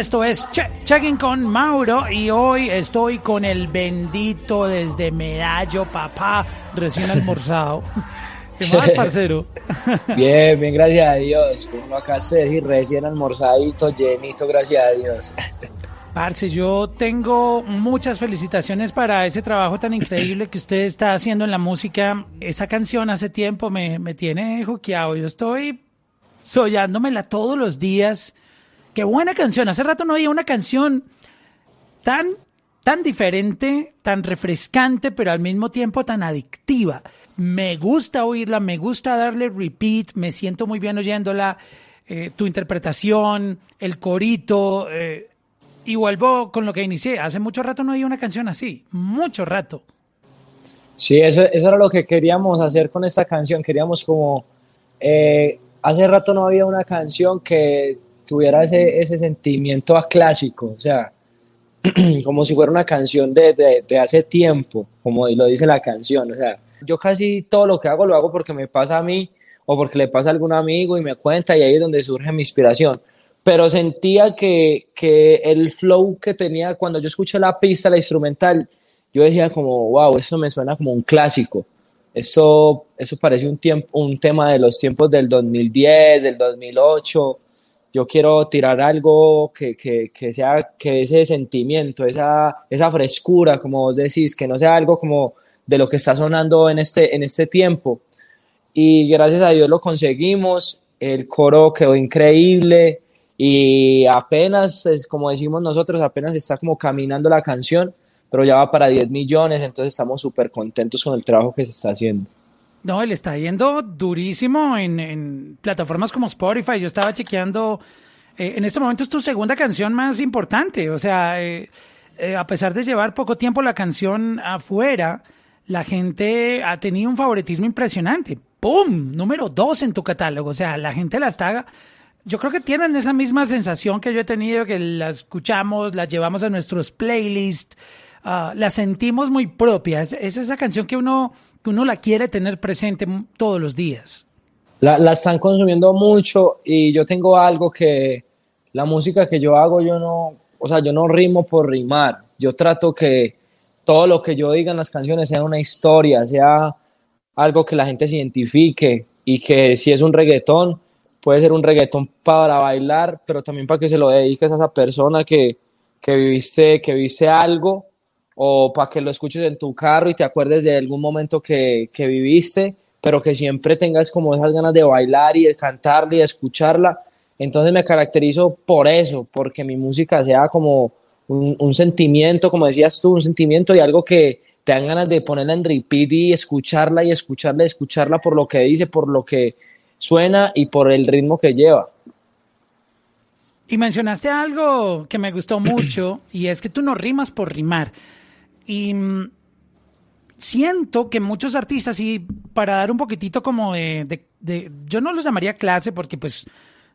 Esto es Checking con Mauro y hoy estoy con el bendito desde Medallo, papá, recién almorzado. ¿Qué más, parcero? bien, bien, gracias a Dios. Uno acá se y recién almorzadito, llenito, gracias a Dios. Parce, yo tengo muchas felicitaciones para ese trabajo tan increíble que usted está haciendo en la música. Esa canción hace tiempo me, me tiene juqueado. Yo estoy soñándomela todos los días. Qué buena canción. Hace rato no había una canción tan, tan diferente, tan refrescante, pero al mismo tiempo tan adictiva. Me gusta oírla, me gusta darle repeat, me siento muy bien oyéndola. Eh, tu interpretación, el corito. Eh, y vuelvo con lo que inicié. Hace mucho rato no había una canción así. Mucho rato. Sí, eso, eso era lo que queríamos hacer con esta canción. Queríamos como... Eh, hace rato no había una canción que tuviera ese, ese sentimiento a clásico. O sea, como si fuera una canción de, de, de hace tiempo, como lo dice la canción. O sea, yo casi todo lo que hago lo hago porque me pasa a mí o porque le pasa a algún amigo y me cuenta y ahí es donde surge mi inspiración pero sentía que, que, el flow que tenía cuando yo escuché la pista, la instrumental, yo decía como, wow, eso me suena como un clásico. Eso, eso parece un, tiempo, un tema de los tiempos del 2010, del 2008. Yo quiero tirar algo que, que, que sea que ese sentimiento, esa, esa frescura, como vos decís, que no sea algo como de lo que está sonando en este, en este tiempo. Y gracias a Dios lo conseguimos. El coro quedó increíble y apenas, es como decimos nosotros, apenas está como caminando la canción, pero ya va para 10 millones, entonces estamos súper contentos con el trabajo que se está haciendo. No, él está yendo durísimo en, plataformas como Spotify. Yo estaba chequeando, eh, en este momento es tu segunda canción más importante, o sea, eh, eh, a pesar de llevar poco tiempo la canción afuera, la gente ha tenido un favoritismo impresionante. ¡Pum! Número dos en tu catálogo, o sea, la gente la está yo creo que tienen esa misma sensación que yo he tenido, que las escuchamos, las llevamos a nuestros playlists, uh, las sentimos muy propias. Es, esa canción que uno, que uno la quiere tener presente todos los días. La, la, están consumiendo mucho y yo tengo algo que la música que yo hago, yo no, o sea, yo no rimo por rimar. Yo trato que todo lo que yo diga en las canciones sea una historia, sea algo que la gente se identifique y que si es un reggaetón, puede ser un reggaetón para bailar, pero también para que se lo dediques a esa persona que, que viviste, que viste algo, o para que lo escuches en tu carro y te acuerdes de algún momento que, que viviste, pero que siempre tengas como esas ganas de bailar y de cantarla y de escucharla. Entonces me caracterizo por eso, porque mi música sea como un, un, sentimiento, como decías tú, un sentimiento y algo que te dan ganas de ponerla en repeat y escucharla y escucharla y escucharla por lo que dice, por lo que suena y por el ritmo que lleva. Y mencionaste algo que me gustó mucho y es que tú no rimas por rimar. Y mm, siento que muchos artistas, y para dar un poquitito como de, de, yo no los llamaría clase porque pues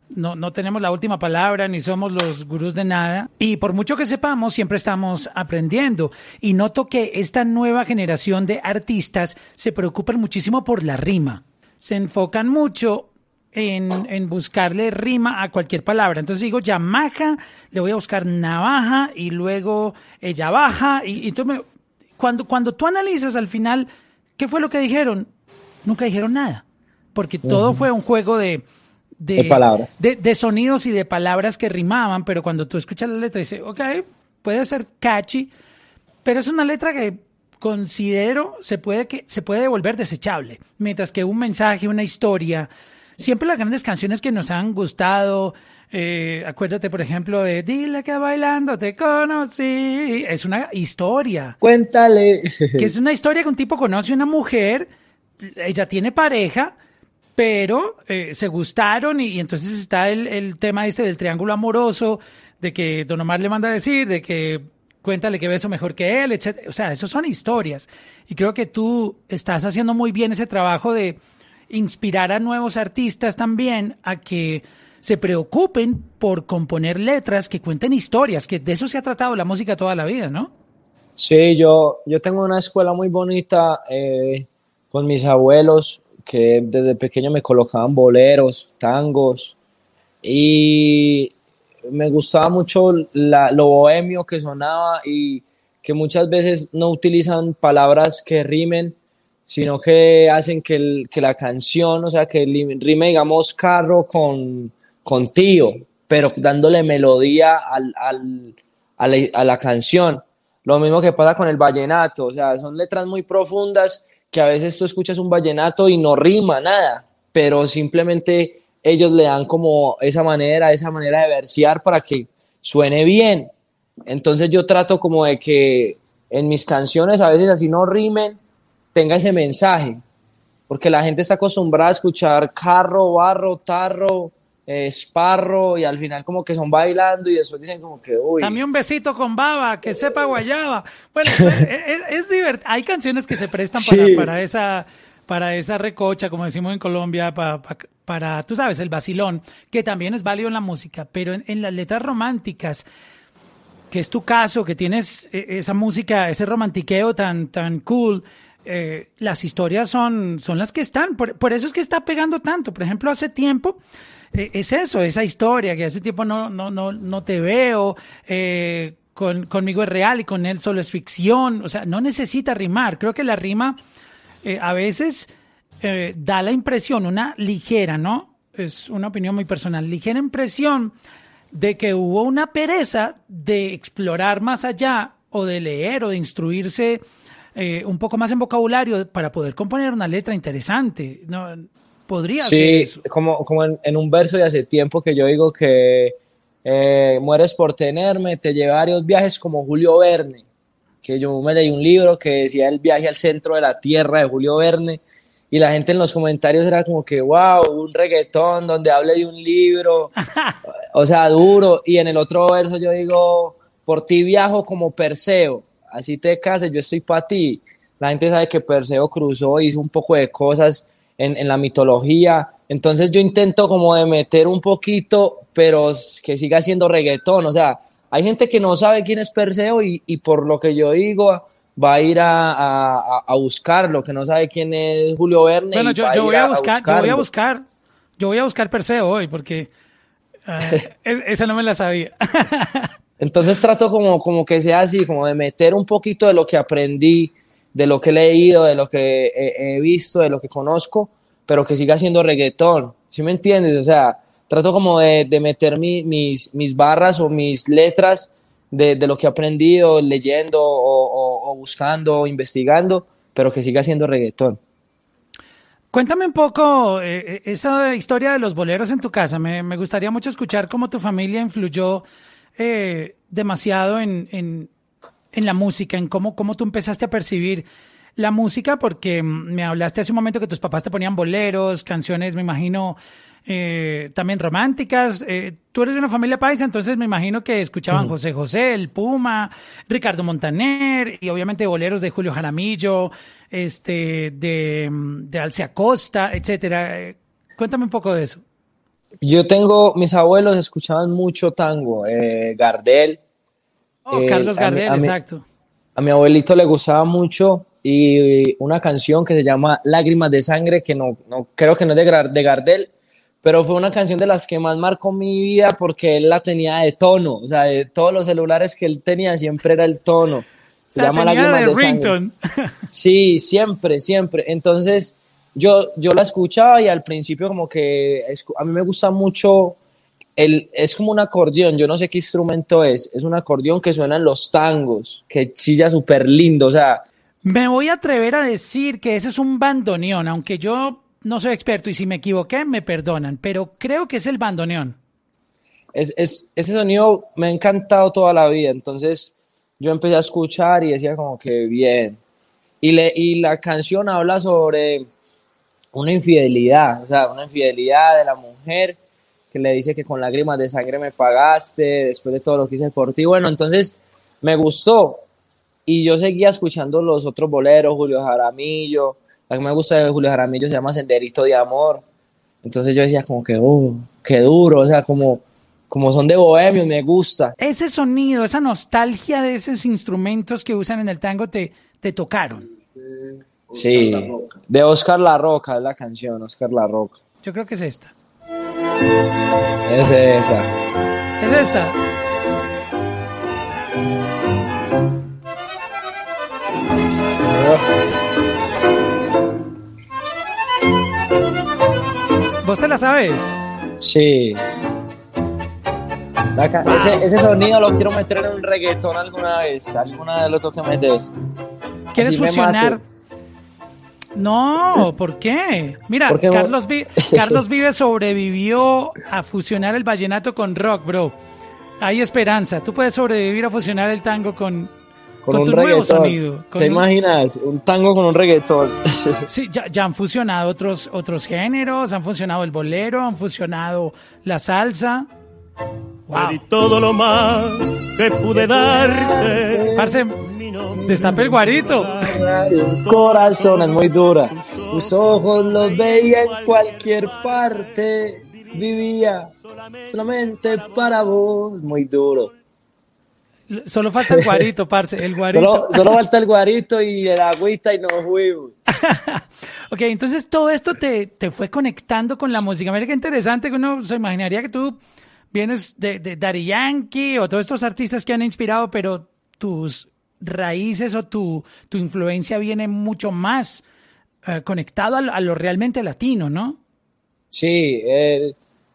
no, no tenemos la última palabra ni somos los gurús de nada. Y por mucho que sepamos, siempre estamos aprendiendo. Y noto que esta nueva generación de artistas se preocupan muchísimo por la rima se enfocan mucho en, en, buscarle rima a cualquier palabra. Entonces digo Yamaha, le voy a buscar navaja y luego ella baja. Y, y tú me, cuando, cuando tú analizas al final, ¿qué fue lo que dijeron? Nunca dijeron nada, porque todo fue un juego de, de, de palabras. De, de, sonidos y de palabras que rimaban, pero cuando tú escuchas la letra dices, ok, puede ser catchy, pero es una letra que considero se puede, que, se puede volver desechable, mientras que un mensaje, una historia, siempre las grandes canciones que nos han gustado, eh, acuérdate, por ejemplo, de Dile que bailando te conocí. Es una historia. Cuéntale. Que es una historia que un tipo conoce a una mujer, ella tiene pareja, pero eh, se gustaron y, y, entonces está el, el tema este del triángulo amoroso, de que Don Omar le manda a decir, de que cuéntale que beso mejor que él, etc. O sea, eso son historias. Y creo que tú estás haciendo muy bien ese trabajo de inspirar a nuevos artistas también a que se preocupen por componer letras que cuenten historias, que de eso se ha tratado la música toda la vida, ¿no? Sí, yo, yo tengo una escuela muy bonita eh, con mis abuelos que desde pequeño me colocaban boleros, tangos y me gustaba mucho lo bohemio que sonaba y que muchas veces no utilizan palabras que rimen, sino que hacen que, que la canción, o sea, que rime, digamos, carro con, con tío, pero dándole melodía al, al, a, la, a la canción. Lo mismo que pasa con el vallenato, o sea, son letras muy profundas que a veces tú escuchas un vallenato y no rima nada, pero simplemente ellos le dan como esa manera, esa manera de versear para que suene bien. Entonces yo trato como de que en mis canciones a veces así no rimen, tenga ese mensaje, porque la gente está acostumbrada a escuchar carro, barro, tarro, esparro y al final como que son bailando y después dicen como que uy. También un besito con baba, que sepa guayaba. Bueno, es, divertido. Hay canciones que se prestan para, esa para esa recocha, como decimos en Colombia, para, para, tú sabes, el vacilón, que también es válido en la música, pero en, las letras románticas, que es tu caso, que tienes e, esa música, ese romantiqueo tan, tan cool, eh, las historias son, son las que están. Por, por, eso es que está pegando tanto. Por ejemplo, hace tiempo eh, es eso, esa historia que hace tiempo no, no, no, no te veo, eh, con, conmigo es real y con él solo es ficción, o sea, no necesita rimar, creo que la rima a veces da la impresión, una ligera, ¿no? Es una opinión muy personal, ligera impresión de que hubo una pereza de explorar más allá o de leer o de instruirse un poco más en vocabulario para poder componer una letra interesante. ¿no? Podría sí, como, como en, un verso de hace tiempo que yo digo que eh, mueres por tenerme, te llevé varios viajes como Julio Verne, que yo me leí un libro que decía el viaje al centro de la tierra de Julio Verne, y la gente en los comentarios era como que, wow, un reggaetón donde hable de un libro, o sea, duro, y en el otro verso yo digo, por ti viajo como Perseo, así te cases, yo estoy para ti. La gente sabe que Perseo cruzó, hizo un poco de cosas en, la mitología. Entonces yo intento como de meter un poquito, pero que siga siendo reggaetón. O sea, hay gente que no sabe quién es Perseo y, por lo que yo digo va a ir a, a, buscarlo, que no sabe quién es Julio Verne. Bueno, yo, voy a, buscar, yo voy a buscar, yo voy a buscar Perseo hoy porque eh, esa no me la sabía. Entonces trato como, como que sea así, como de meter un poquito de lo que aprendí de lo que he leído, de lo que he, visto, de lo que conozco, pero que siga siendo reggaetón. ¿Sí me entiendes? O sea, trato como de, meter mis, mis barras o mis letras de, lo que he aprendido leyendo o, buscando o investigando, pero que siga siendo reggaetón. Cuéntame un poco eh, eh, esa historia de los boleros en tu casa. Me, gustaría mucho escuchar cómo tu familia influyó eh, demasiado en, en la música, en cómo, cómo tú empezaste a percibir la música, porque me hablaste hace un momento que tus papás te ponían boleros, canciones, me imagino, eh, también románticas. Eh, tú eres de una familia paisa, entonces me imagino que escuchaban José José, El Puma, Ricardo Montaner y obviamente boleros de Julio Jaramillo, este, de, de Alce Acosta, etcétera. Eh, cuéntame un poco de eso. Yo tengo, mis abuelos escuchaban mucho tango, Gardel, Oh, eh, Carlos Gardel, exacto. A mi abuelito le gustaba mucho y una canción que se llama Lágrimas de Sangre, que no, no creo que no es de, de Gardel, pero fue una canción de las que más marcó mi vida porque él la tenía de tono, o sea, de todos los celulares que él tenía siempre era el tono. Se llama Lágrimas de, Sangre. Sí, siempre, siempre. Entonces, yo, yo la escuchaba y al principio como que a mí me gusta mucho es como un acordeón, yo no sé qué instrumento es, es un acordeón que suena en los tangos, que chilla súper lindo, o sea... Me voy a atrever a decir que ese es un bandoneón, aunque yo no soy experto y si me equivoqué me perdonan, pero creo que es el bandoneón. Es, ese sonido me ha encantado toda la vida, entonces yo empecé a escuchar y decía como que bien. Y, le, y la canción habla sobre una infidelidad, o sea, una infidelidad de la mujer que le dice que con lágrimas de sangre me pagaste después de todo lo que hice por ti. Bueno, entonces me gustó y yo seguía escuchando los otros boleros, Julio Jaramillo. La que me gusta de Julio Jaramillo se llama Senderito de Amor. Entonces yo decía como que, oh, qué duro, o sea, como, como son de bohemio, me gusta. Ese sonido, esa nostalgia de esos instrumentos que usan en el tango te, te tocaron. Sí, de Oscar La Roca es la canción, Oscar La Roca. Yo creo que es esta. Es esa. Es esta. ¿Vos te la sabes? Sí. ese, ese, sonido lo quiero meter en un reggaetón alguna vez. Alguna vez lo tengo que meter. ¿Quieres fusionar? No, ¿por qué? Mira, Carlos, Carlos Vive sobrevivió a fusionar el vallenato con rock, bro. Hay esperanza. Tú puedes sobrevivir a fusionar el tango con, con, un nuevo sonido. ¿Te imaginas? Un tango con un reggaetón. sí, ya, han fusionado otros, otros géneros, han fusionado el bolero, han fusionado la salsa. Wow. Y todo lo más que pude darte. Parce, destape el guarito. Corazón es muy dura. Tus ojos los veía en cualquier parte. Vivía solamente para vos. Muy duro. Solo falta el guarito, parce, el guarito. Solo, falta el guarito y el agüita y nos fuimos. ok, entonces todo esto te, te, fue conectando con la música. Mira qué interesante que uno se imaginaría que tú vienes de, de Daddy Yankee o todos estos artistas que han inspirado, pero tus raíces o tu, tu influencia viene mucho más eh, conectado a, lo realmente latino, ¿no? Sí,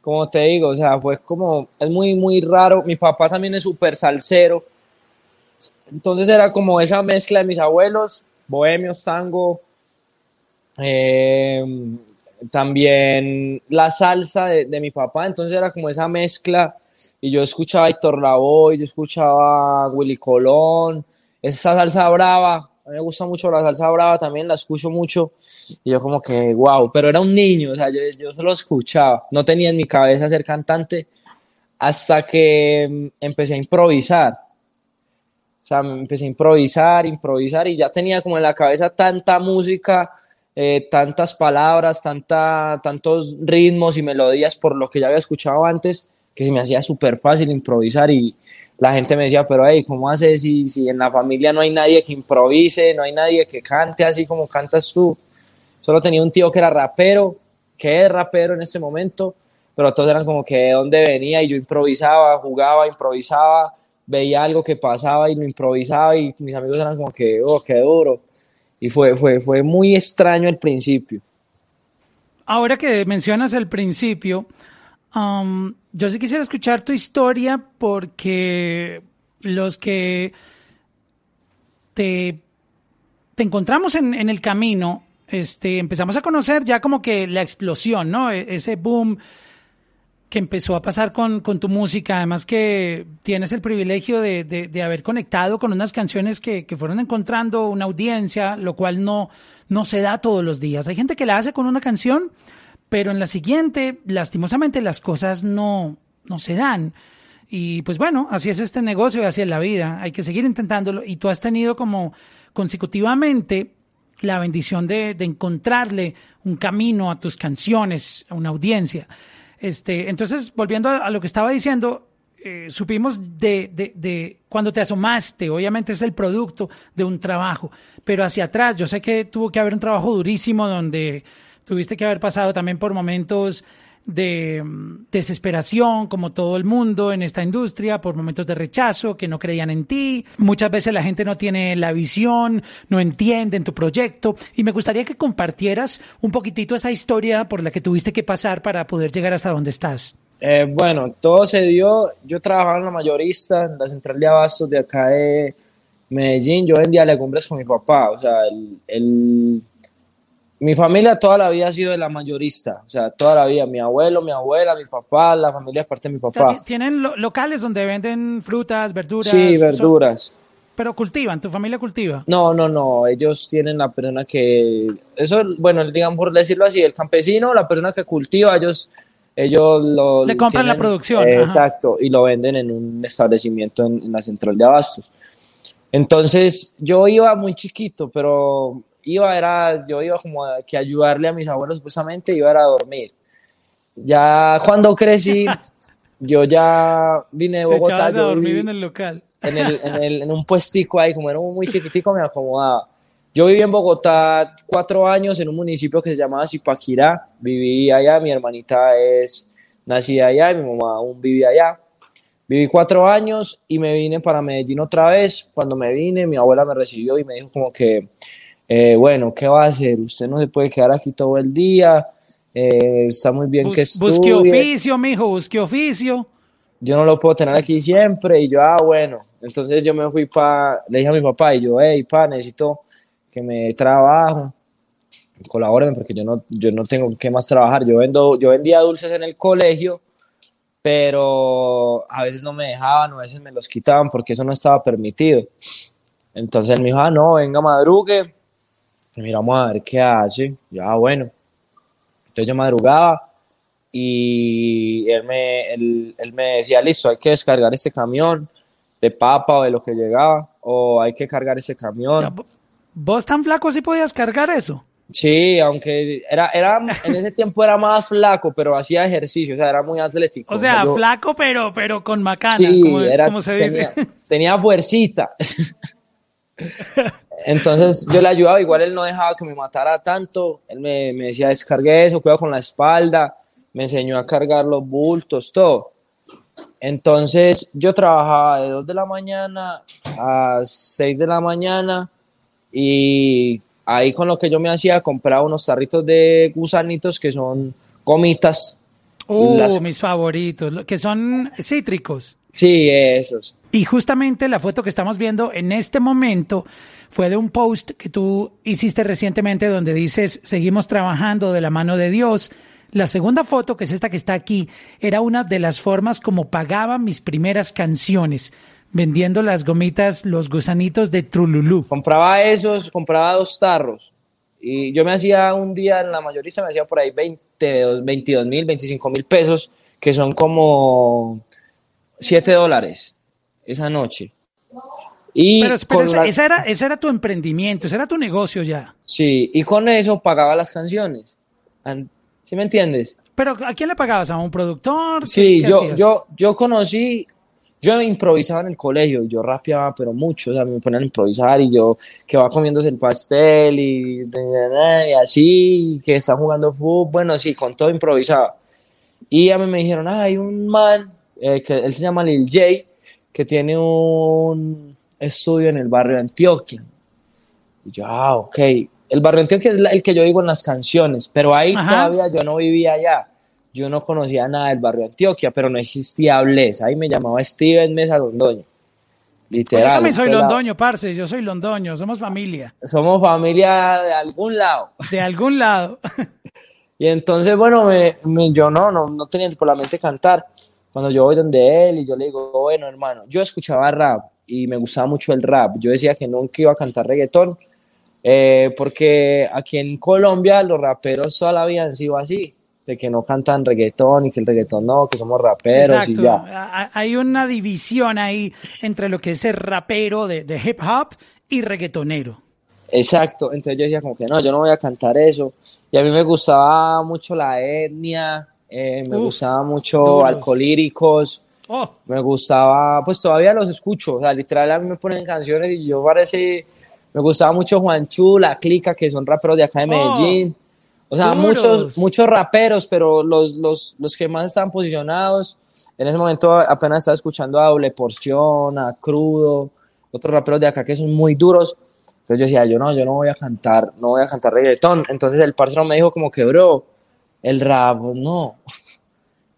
como te digo, o sea, fue como, es muy, muy raro. Mi papá también es súper salsero. Entonces era como esa mezcla de mis abuelos, bohemios, tango, eh, también la salsa de, mi papá. Entonces era como esa mezcla. Y yo escuchaba a Héctor Lavoe, yo escuchaba a Willy Colón, esa salsa brava, a mí me gusta mucho la salsa brava, también la escucho mucho. Y yo como que, wow, pero era un niño, o sea, yo, yo solo escuchaba. No tenía en mi cabeza ser cantante hasta que mm, empecé a improvisar. O sea, empecé a improvisar, improvisar y ya tenía como en la cabeza tanta música, eh, tantas palabras, tanta, tantos ritmos y melodías por lo que ya había escuchado antes, que se me hacía súper fácil improvisar y, la gente me decía, pero hey, ¿cómo haces si, si en la familia no hay nadie que improvise, no hay nadie que cante así como cantas tú? Solo tenía un tío que era rapero, que es rapero en ese momento, pero todos eran como que de dónde venía y yo improvisaba, jugaba, improvisaba, veía algo que pasaba y lo improvisaba y mis amigos eran como que, oh, qué duro. Y fue, fue, fue muy extraño el principio. Ahora que mencionas el principio, Um, yo sí quisiera escuchar tu historia porque los que te, te encontramos en, en, el camino, este, empezamos a conocer ya como que la explosión, ¿no? E, ese boom que empezó a pasar con, con tu música, además que tienes el privilegio de, de, de haber conectado con unas canciones que, que, fueron encontrando una audiencia, lo cual no, no se da todos los días. Hay gente que la hace con una canción pero en la siguiente, lastimosamente, las cosas no, no se dan. Y pues bueno, así es este negocio y así es la vida. Hay que seguir intentándolo. Y tú has tenido como consecutivamente la bendición de, de encontrarle un camino a tus canciones, a una audiencia. Este, entonces, volviendo a, lo que estaba diciendo, eh, supimos de, de, de, cuando te asomaste, obviamente es el producto de un trabajo, pero hacia atrás, yo sé que tuvo que haber un trabajo durísimo donde Tuviste que haber pasado también por momentos de mm, desesperación, como todo el mundo en esta industria, por momentos de rechazo, que no creían en ti. Muchas veces la gente no tiene la visión, no entiende en tu proyecto. Y me gustaría que compartieras un poquitito esa historia por la que tuviste que pasar para poder llegar hasta donde estás. Eh, bueno, todo se dio. Yo trabajaba en la mayorista, en la central de abastos de acá de Medellín. Yo vendía legumbres con mi papá. O sea, el, el mi familia toda la vida ha sido de la mayorista, o sea, toda la vida, mi abuelo, mi abuela, mi papá, la familia es parte de mi papá. ¿Tienen locales donde venden frutas, verduras? Sí, verduras. ¿Pero cultivan? ¿Tu familia cultiva? No, no, no, ellos tienen la persona que, eso, bueno, digamos por decirlo así, el campesino, la persona que cultiva, ellos, ellos lo... Le compran la producción. exacto, y lo venden en un establecimiento en la central de abastos. Entonces, yo iba muy chiquito, pero iba era, yo iba como a, que ayudarle a mis abuelos supuestamente, iba era a dormir. Ya cuando crecí, yo ya vine de Bogotá. a dormir en el local. En, el, en, el, en, un puestico ahí, como era muy chiquitico, me acomodaba. Yo viví en Bogotá cuatro años en un municipio que se llamaba Zipaquirá. Viví allá, mi hermanita es nacida allá y mi mamá aún vivía allá. Viví cuatro años y me vine para Medellín otra vez. Cuando me vine, mi abuela me recibió y me dijo como que, eh, bueno, ¿qué va a hacer? Usted no se puede quedar aquí todo el día. Eh, está muy bien que estudie. Busque oficio, mijo, busque oficio. Yo no lo puedo tener aquí siempre. Y yo, ah, bueno. Entonces yo me fui para, le dije a mi papá y yo, hey, pa, necesito que me trabajo colaboren porque yo no, yo no tengo que más trabajar. Yo, vendo, yo vendía dulces en el colegio, pero a veces no me dejaban, a veces me los quitaban porque eso no estaba permitido. Entonces él me dijo, ah, no, venga, madrugue, y miramos a ver qué hace. Ya, ah, bueno. Entonces yo madrugaba y él me, él, él me decía, listo, hay que descargar este camión de papa o de lo que llegaba, o hay que cargar ese camión. ¿Vos tan flaco si podías cargar eso? Sí, aunque era, era, en ese tiempo era más flaco, pero hacía ejercicio, o sea, era muy atlético. O sea, flaco, pero, pero con macanas, como, se dice. Tenía, tenía fuercita. Entonces yo le ayudaba, igual él no dejaba que me matara tanto, él me, me decía, descargue eso, cuidado con la espalda, me enseñó a cargar los bultos, todo. Entonces yo trabajaba de 2 de la mañana a 6 de la mañana y ahí con lo que yo me hacía, compraba unos tarritos de gusanitos que son gomitas. Uh, mis favoritos, que son cítricos. Sí, esos. Y justamente la foto que estamos viendo en este momento fue de un post que tú hiciste recientemente donde dices, seguimos trabajando de la mano de Dios. La segunda foto, que es esta que está aquí, era una de las formas como pagaba mis primeras canciones vendiendo las gomitas, los gusanitos de Trululú. Compraba esos, compraba dos tarros. Y yo me hacía un día en la mayorista, me hacía por ahí 20, 22 mil, 25 mil pesos, que son como 7 dólares esa noche. Y pero, ese, era, ese era tu emprendimiento, ese era tu negocio ya. Sí, y con eso pagaba las canciones. ¿Sí me entiendes? Pero ¿a quién le pagabas? ¿A un productor? Sí, yo, yo, yo conocí yo improvisaba en el colegio, yo rapeaba, pero mucho, o sea, me ponían a improvisar y yo que va comiéndose el pastel y, así, que está jugando fútbol, bueno, sí, con todo improvisaba. Y a mí me dijeron, ah, hay un man, eh, que él se llama Lil J, que tiene un estudio en el barrio de Antioquia. Y yo, ah, ok. El barrio de Antioquia es el que yo digo en las canciones, pero ahí todavía yo no vivía allá yo no conocía nada del barrio Antioquia, pero no existía Bles. Ahí me llamaba Steven Mesa Londoño. Literal. yo también soy londoño, parce, yo soy londoño, somos familia. Somos familia de algún lado. De algún lado. y entonces, bueno, me, yo no, no, no tenía por la mente cantar. Cuando yo voy donde él y yo le digo, bueno, hermano, yo escuchaba rap y me gustaba mucho el rap. Yo decía que nunca iba a cantar reggaetón, eh, porque aquí en Colombia los raperos solo habían sido así de que no cantan reggaetón y que el reggaetón no, que somos raperos y ya. Hay una división ahí entre lo que es el rapero de, hip hop y reggaetonero. Exacto, entonces yo decía como que no, yo no voy a cantar eso. Y a mí me gustaba mucho la etnia, eh, me gustaba mucho alcohólíricos, oh. me gustaba, pues todavía los escucho, o sea, literal a mí me ponen canciones y yo parece, me gustaba mucho Juanchu, La Clica, que son raperos de acá de oh. Medellín. O sea, muchos, muchos raperos, pero los, los, los que más están posicionados, en ese momento apenas estaba escuchando a Doble Porción, a Crudo, otros raperos de acá que son muy duros. Entonces yo decía, yo no, yo no voy a cantar, no voy a cantar reggaetón. Entonces el parcero me dijo como que, bro, el rap no,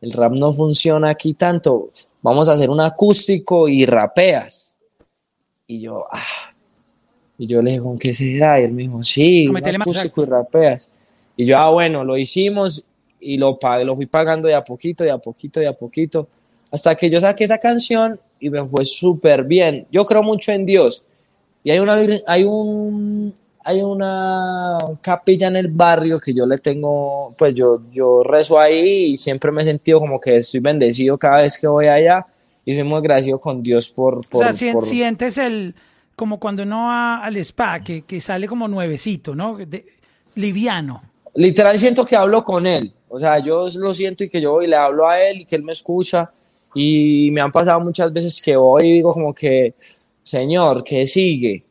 el rap no funciona aquí tanto. Vamos a hacer un acústico y rapeas. Y yo, ah. Y yo le dije, ¿con qué será? Y él me dijo, sí, un acústico y rapeas. Y yo, ah, bueno, lo hicimos y lo, lo fui pagando de a poquito, de a poquito, de a poquito, hasta que yo saqué esa canción y me fue súper bien. Yo creo mucho en Dios. Y hay una, hay un, hay una capilla en el barrio que yo le tengo, pues yo, yo rezo ahí y siempre me he sentido como que estoy bendecido cada vez que voy allá y soy muy agradecido con Dios por... por o sea, sientes el, como cuando uno va al spa, que, que sale como nuevecito, ¿no? liviano literal siento que hablo con él. O sea, yo lo siento y que yo voy y le hablo a él y que él me escucha. Y me han pasado muchas veces que voy y digo como que, Señor, ¿qué sigue?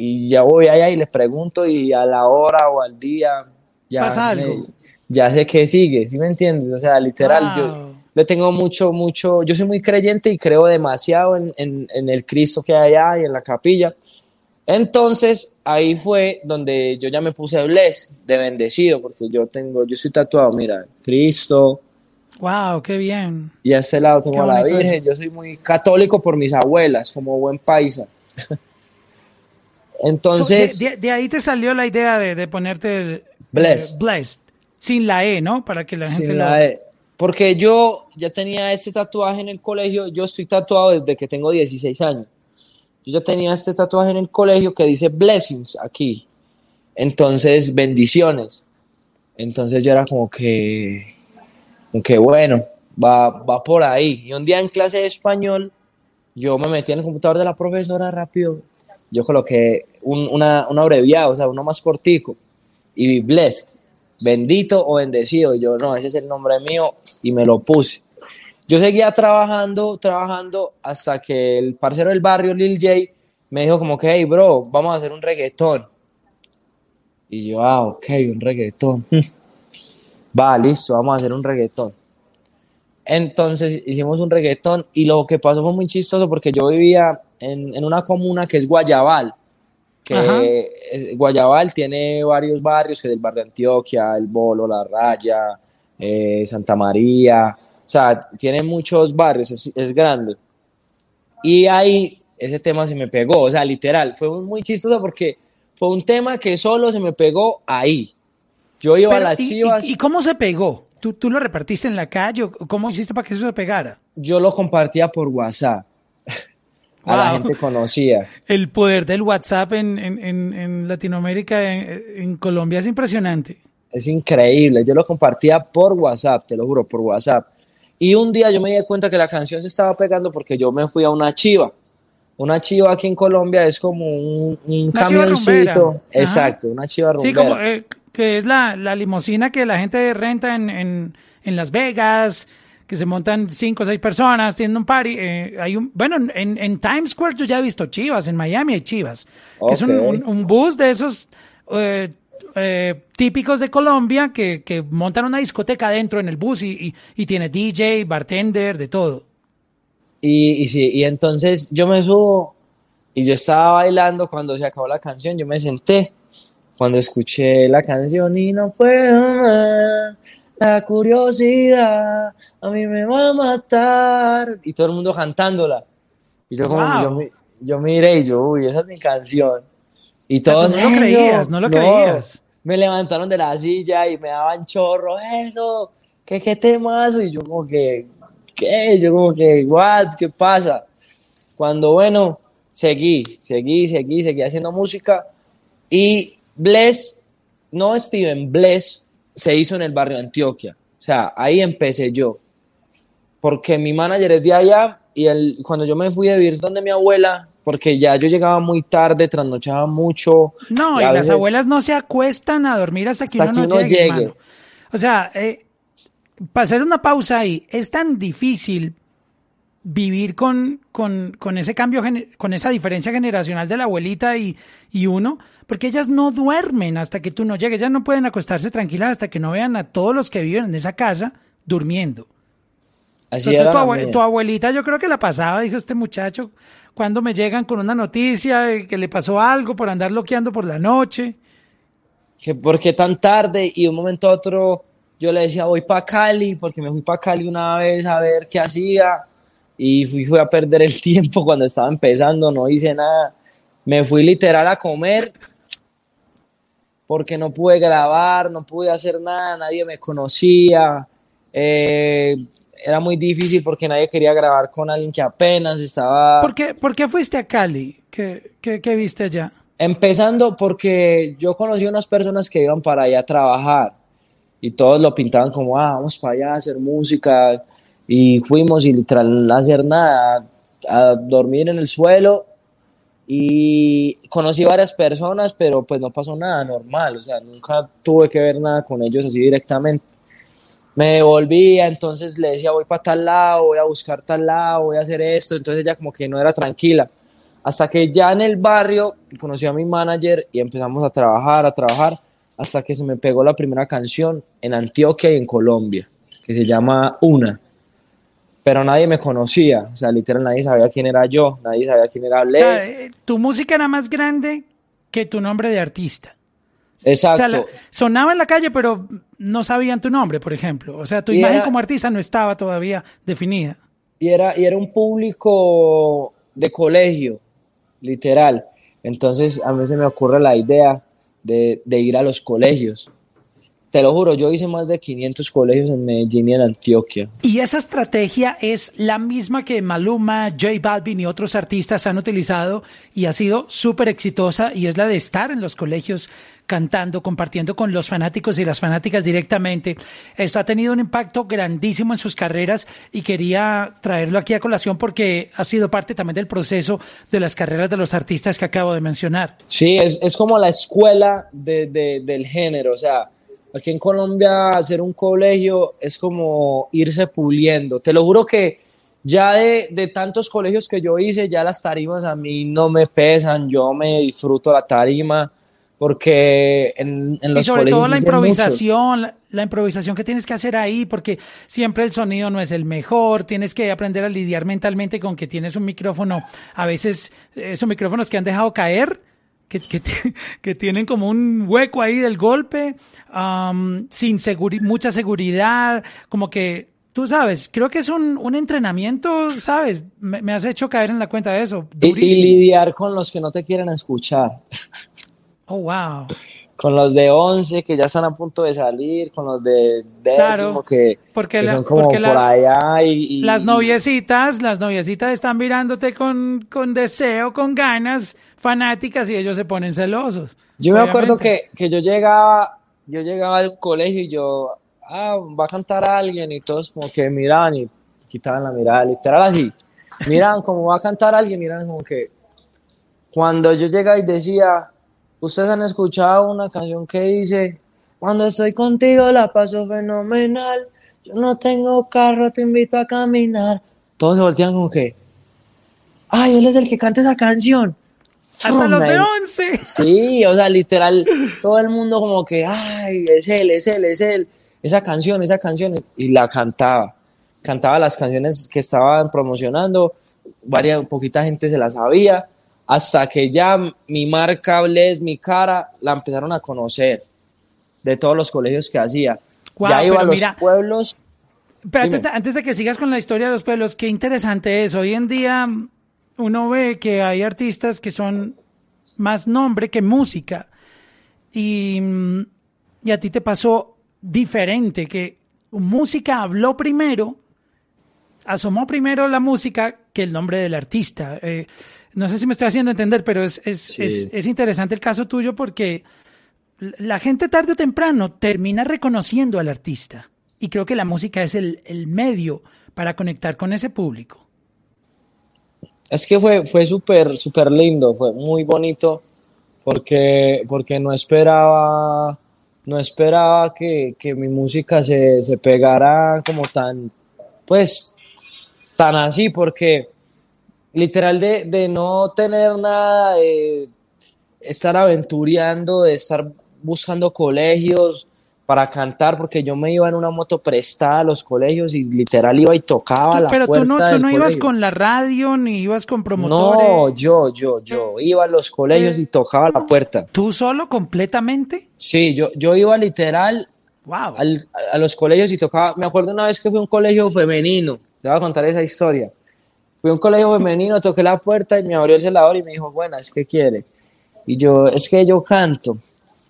Y ya voy allá y le pregunto y a la hora o al día ya, ¿Pasa algo? ya sé qué sigue, ¿sí me entiendes? O sea, literal, yo, le tengo mucho, mucho, yo soy muy creyente y creo demasiado en, en, en el Cristo que hay allá y en la capilla. Entonces, ahí fue donde yo ya me puse bless, de bendecido, porque yo tengo, yo soy tatuado, mira, Cristo. Wow, qué bien. Y a este lado tengo a la Virgen. Eso. Yo soy muy católico por mis abuelas, como buen paisa. Entonces. De, de, de, ahí te salió la idea de, de ponerte el, blessed. Eh, blessed. Sin la E, ¿no? Para que la gente Sin lo. la E. Porque yo ya tenía este tatuaje en el colegio. Yo estoy tatuado desde que tengo 16 años. Yo ya tenía este tatuaje en el colegio que dice blessings aquí. Entonces, bendiciones. Entonces yo era como que, como que bueno, va, va por ahí. Y un día en clase de español, yo me metí en el computador de la profesora rápido. Yo coloqué un, una, un abreviado, o sea, uno más cortico. Y blessed, bendito o bendecido. Y yo, no, ese es el nombre mío y me lo puse. Yo seguía trabajando, trabajando hasta que el parcero del barrio, Lil J, me dijo como que, hey, bro, vamos a hacer un reggaetón. Y yo, ah, ok, un reggaetón. Va, listo, vamos a hacer un reggaetón. Entonces hicimos un reggaetón y lo que pasó fue muy chistoso porque yo vivía en, en una comuna que es Guayabal. Que Guayabal tiene varios barrios, que es el barrio de Antioquia, El Bolo, La Raya, eh, Santa María. O sea, tiene muchos barrios, es, es grande. Y ahí ese tema se me pegó, o sea, literal, fue muy chistoso porque fue un tema que solo se me pegó ahí. Yo iba Pero, a las ¿y, chivas. ¿y, ¿Y cómo se pegó? ¿Tú, ¿Tú, lo repartiste en la calle? ¿Cómo hiciste para que eso se pegara? Yo lo compartía por WhatsApp. A la gente conocía. El poder del WhatsApp en, en, en Latinoamérica, en, en, Colombia, es impresionante. Es increíble. Yo lo compartía por WhatsApp, te lo juro, por WhatsApp. Y un día yo me di cuenta que la canción se estaba pegando porque yo me fui a una chiva. Una chiva aquí en Colombia es como un, un camioncito. Exacto, una chiva rumbera. Sí, como, eh, que es la, la limusina que la gente renta en, en, en, Las Vegas, que se montan cinco o seis personas, tienen un party. Eh, hay un, bueno, en, en, Times Square yo ya he visto chivas, en Miami hay chivas, okay. que es un, un, un, bus de esos eh, eh, típicos de Colombia que, que, montan una discoteca dentro en el bus y, y, y tiene DJ, bartender, de todo. Y, y, sí, y entonces yo me subo y yo estaba bailando cuando se acabó la canción, yo me senté cuando escuché la canción y no puedo más, la curiosidad a mí me va a matar. Y todo el mundo cantándola. Y yo como wow. yo, yo, miré y yo uy esa es mi canción y todos no lo creías no lo no, creías. me levantaron de la silla y me daban chorro eso qué qué temazo y yo como que qué yo como que what qué pasa cuando bueno seguí seguí seguí seguí haciendo música y Bless, no Steven, Bless se hizo en el barrio de Antioquia. O sea, ahí empecé yo. Porque mi manager es de allá y cuando yo me fui a vivir donde mi abuela, porque ya yo llegaba muy tarde, trasnochaba mucho. No, y, y las abuelas no se acuestan a dormir hasta que hasta uno, que no uno llegue. O sea, eh, para hacer una pausa ahí, es tan difícil vivir con, con, con, ese cambio, con esa diferencia generacional de la abuelita y, y, uno, porque ellas no duermen hasta que tú no llegues, ellas no pueden acostarse tranquilas hasta que no vean a todos los que viven en esa casa durmiendo. Así Entonces, tu, abue tu, abuelita yo creo que la pasaba, dijo este muchacho, cuando me llegan con una noticia de que le pasó algo por andar loqueando por la noche. Que ¿Por qué tan tarde? Y de un momento a otro yo le decía, voy para Cali, porque me fui para Cali una vez a ver qué hacía y fui, fui, a perder el tiempo cuando estaba empezando, no hice nada. Me fui literal a comer porque no pude grabar, no pude hacer nada, nadie me conocía. Eh, era muy difícil porque nadie quería grabar con alguien que apenas estaba... ¿Por qué, ¿por qué fuiste a Cali? ¿Qué, qué, qué viste allá? Empezando porque yo conocí unas personas que iban para allá a trabajar y todos lo pintaban como, ah, vamos para allá a hacer música, y fuimos y literal no hacer nada, a dormir en el suelo y conocí varias personas, pero pues no pasó nada normal, o sea, nunca tuve que ver nada con ellos así directamente. Me devolvía, entonces le decía voy para tal lado, voy a buscar tal lado, voy a hacer esto, entonces ella como que no era tranquila. Hasta que ya en el barrio conocí a mi manager y empezamos a trabajar, a trabajar, hasta que se me pegó la primera canción en Antioquia y en Colombia, que se llama Una pero nadie me conocía, o sea, literal nadie sabía quién era yo, nadie sabía quién era Les. O sea, eh, tu música era más grande que tu nombre de artista. Exacto. sonaba en la calle, pero no sabían tu nombre, por ejemplo. O sea, tu imagen como artista no estaba todavía definida. Y era, y era un público de colegio, literal. Entonces, a mí se me ocurre la idea de, de ir a los colegios te lo juro, yo hice más de 500 colegios en Medellín y en Antioquia. Y esa estrategia es la misma que Maluma, J Balvin y otros artistas han utilizado y ha sido súper exitosa y es la de estar en los colegios cantando, compartiendo con los fanáticos y las fanáticas directamente. Esto ha tenido un impacto grandísimo en sus carreras y quería traerlo aquí a colación porque ha sido parte también del proceso de las carreras de los artistas que acabo de mencionar. Sí, es, es como la escuela de, de, del género, o sea, Aquí en Colombia hacer un colegio es como irse puliendo. Te lo juro que ya de, de, tantos colegios que yo hice, ya las tarimas a mí no me pesan, yo me disfruto la tarima porque en, en los y sobre todo la improvisación, la, la, improvisación que tienes que hacer ahí, porque siempre el sonido no es el mejor, tienes que aprender a lidiar mentalmente con que tienes un micrófono, a veces esos micrófonos que han dejado caer, que, que, que, tienen como un hueco ahí del golpe, sin mucha seguridad, como que, tú sabes, creo que es un, un entrenamiento, ¿sabes? Me, has hecho caer en la cuenta de eso. Y, y, lidiar con los que no te quieren escuchar. Oh, wow. Con los de 11 que ya están a punto de salir, con los de décimo que, porque que son como por allá y, y, Las noviecitas, las noviecitas están mirándote con, con deseo, con ganas, fanáticas y ellos se ponen celosos. Yo me acuerdo que, que, yo llegaba, yo llegaba al colegio y yo, ah, va a cantar alguien y todos como que miraban y quitaban la mirada, literal así. Miran como va a cantar alguien, miran como que cuando yo llegaba y decía, ustedes han escuchado una canción que dice, cuando estoy contigo la paso fenomenal, yo no tengo carro, te invito a caminar. Todos se voltean como que, ay, él es el que canta esa canción. Hasta los de 11. Sí, o sea, literal, todo el mundo como que, ay, es él, es él, es él. Esa canción, esa canción. Y la cantaba. Cantaba las canciones que estaban promocionando. Varias, poquita gente se las sabía. Hasta que ya mi marca, Les, mi cara, la empezaron a conocer. De todos los colegios que hacía. ya iba a los pueblos. Pero antes, antes de que sigas con la historia de los pueblos, qué interesante es. Hoy en día uno ve que hay artistas que son más nombre que música. Y, y, a ti te pasó diferente, que música habló primero, asomó primero la música que el nombre del artista. Eh, no sé si me estoy haciendo entender, pero es, es, sí. es, es interesante el caso tuyo porque la gente tarde o temprano termina reconociendo al artista. Y creo que la música es el, el medio para conectar con ese público. Es que fue, fue súper, súper lindo, fue muy bonito porque, porque no esperaba, no esperaba que, que mi música se, se, pegara como tan, pues, tan así, porque literal de, de no tener nada, de estar aventureando, de estar buscando colegios, para cantar porque yo me iba en una moto prestada a los colegios y literal iba y tocaba ¿Tú, la pero puerta tú no, tú no ibas con la radio ni ibas con promotores. No, yo, yo, yo iba a los colegios y tocaba la puerta. ¿Tú solo completamente? Sí, yo, yo iba literal wow. al, a los colegios y tocaba. Me acuerdo una vez que fui a un colegio femenino. Te voy a contar esa historia. Fui a un colegio femenino, toqué la puerta y me abrió el celador y me dijo, buenas, ¿qué quiere? Y yo, es que yo canto.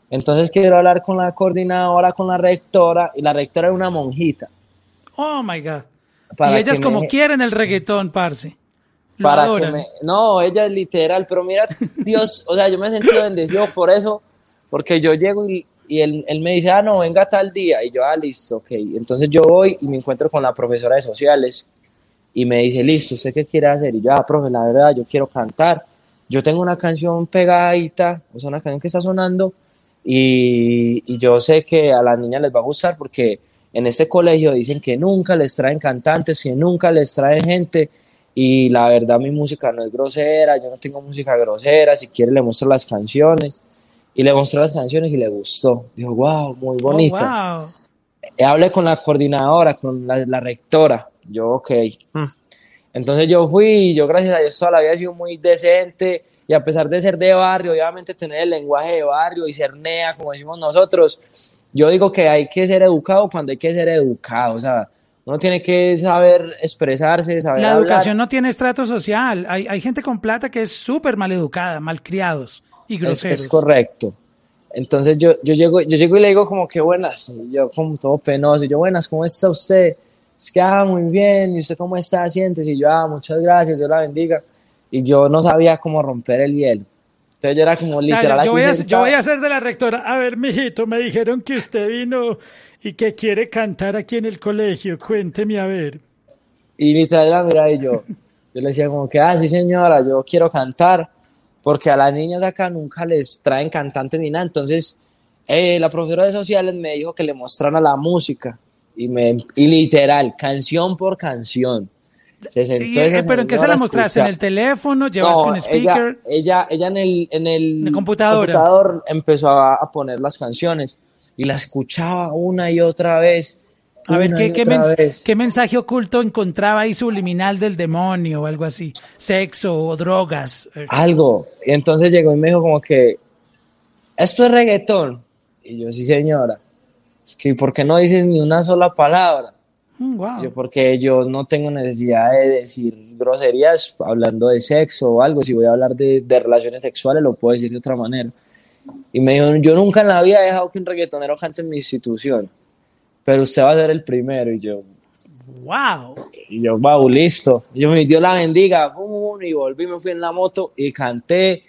Entonces quiero hablar con la coordinadora, con la rectora, y la rectora era una monjita. Oh my God. Para y ellas como me... quieren el reggaetón, parce. Lo para adoran. que me... No, ella es literal, pero mira, Dios, o sea, yo me sentido bendecido por eso, porque yo llego y, y él, él, me dice, ah, no, venga tal día, y yo, ah, listo, ok. Entonces yo voy y me encuentro con la profesora de sociales, y me dice, listo, ¿usted qué quiere hacer? Y yo, ah, profe, la verdad, yo quiero cantar. Yo tengo una canción pegadita, o sea, una canción que está sonando, y, y, yo sé que a las niñas les va a gustar porque en este colegio dicen que nunca les traen cantantes, que nunca les traen gente y la verdad mi música no es grosera, yo no tengo música grosera, si quiere le muestro las canciones y le mostré las canciones y le gustó, dijo, wow, muy bonitas. Oh, wow. Hablé con la coordinadora, con la, la rectora, Yo, ok. Hmm. Entonces yo fui yo, gracias a Dios, toda la vida he sido muy decente y a pesar de ser de barrio, obviamente tener el lenguaje de barrio y ser nea, como decimos nosotros, yo digo que hay que ser educado cuando hay que ser educado, o sea, uno tiene que saber expresarse, saber La educación no tiene estrato social, hay, hay gente con plata que es súper mal educada, malcriados y groseros. Es, es correcto. Entonces yo, yo, llego, yo llego y le digo como que buenas, yo como todo penoso, yo buenas, ¿cómo está usted? Es que, ah, muy bien, ¿y usted cómo está? Siéntese, y yo, ah, muchas gracias, Dios la bendiga y yo no sabía cómo romper el hielo. Entonces yo era como literal. yo, voy a, yo, voy a, ser de la rectora. A ver, mijito, me dijeron que usted vino y que quiere cantar aquí en el colegio. Cuénteme a ver. Y literal, mira, y yo, yo le decía como que, ah, sí señora, yo quiero cantar, porque a las niñas acá nunca les traen cantantes ni nada. Entonces, eh, la profesora de sociales me dijo que le mostrara la música. Y, me, y literal, canción por canción eh, ¿Pero en qué se la mostraste? ¿En el teléfono? ¿Llevaste un speaker? Ella, ella, en el, en el, computador empezó a, poner las canciones y la escuchaba una y otra vez. A ver, ¿qué, qué, mensaje oculto encontraba ahí subliminal del demonio o algo así? ¿Sexo o drogas? Algo. Y entonces llegó y me dijo como que, ¿esto es reggaetón? Y yo, sí señora. Es que, ¿por qué no dices ni una sola palabra? Mm, yo porque yo no tengo necesidad de decir groserías hablando de sexo o algo. Si voy a hablar de, de, relaciones sexuales, lo puedo decir de otra manera. Y me dijo, yo nunca en la vida he dejado que un reggaetonero cante en mi institución, pero usted va a ser el primero. Y yo, wow. Y yo, wow, listo. Y yo me dio la bendiga, y volví, me fui en la moto y canté.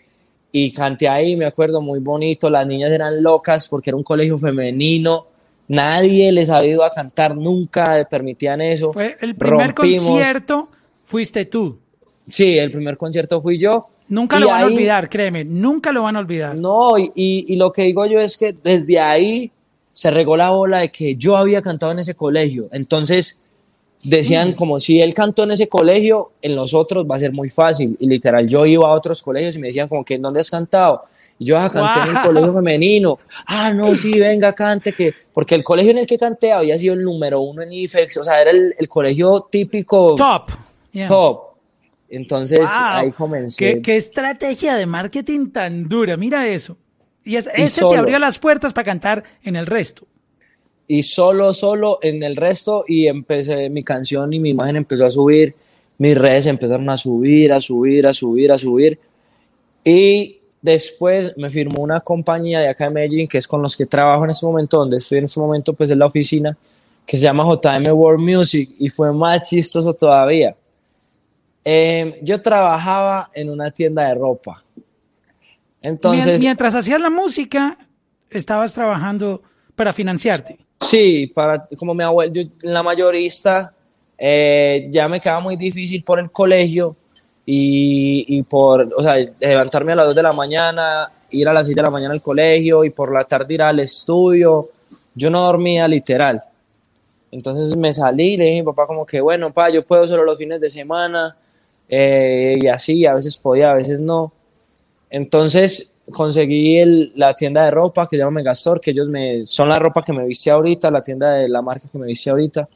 Y canté ahí, me acuerdo, muy bonito. Las niñas eran locas porque era un colegio femenino Nadie les ha ido a cantar, nunca permitían eso. Fue el primer concierto, fuiste tú. Sí, el primer concierto fui yo. Nunca lo van a olvidar, créeme, nunca lo van a olvidar. No, y, y, lo que digo yo es que desde ahí se regó la bola de que yo había cantado en ese colegio. Entonces decían como si él cantó en ese colegio, en los otros va a ser muy fácil. Y literal, yo iba a otros colegios y me decían como que, ¿dónde has cantado? Y yo, ah, canté en el colegio femenino. Ah, no, sí, venga, cante, que... Porque el colegio en el que canté había sido el número uno en IFEX, o sea, era el, el colegio típico. Top. Top. Entonces, ahí comencé. ¿Qué, estrategia de marketing tan dura, mira eso. Y, ese te abrió las puertas para cantar en el resto. Y solo, solo en el resto, y empecé, mi canción y mi imagen empezó a subir, mis redes empezaron a subir, a subir, a subir, a subir. Y Después me firmó una compañía de acá de Medellín, que es con los que trabajo en este momento, donde estoy en este momento, pues en la oficina, que se llama JM World Music, y fue más chistoso todavía. Em, yo trabajaba en una tienda de ropa. Entonces, mientras hacías la música, estabas trabajando para financiarte. Sí, para, como mi abuelo, la mayorista, eh, ya me quedaba muy difícil por el colegio y, por, o sea, levantarme a las 2 de la mañana, ir a las 6 de la mañana al colegio y por la tarde ir al estudio. Yo no dormía literal. Entonces me salí y le dije a mi papá como que, bueno, pa, yo puedo solo los fines de semana eh, y así, a veces podía, a veces no. Entonces conseguí el, la tienda de ropa que se llama Megastore, que ellos me, son la ropa que me viste ahorita, la tienda de la marca que me viste ahorita.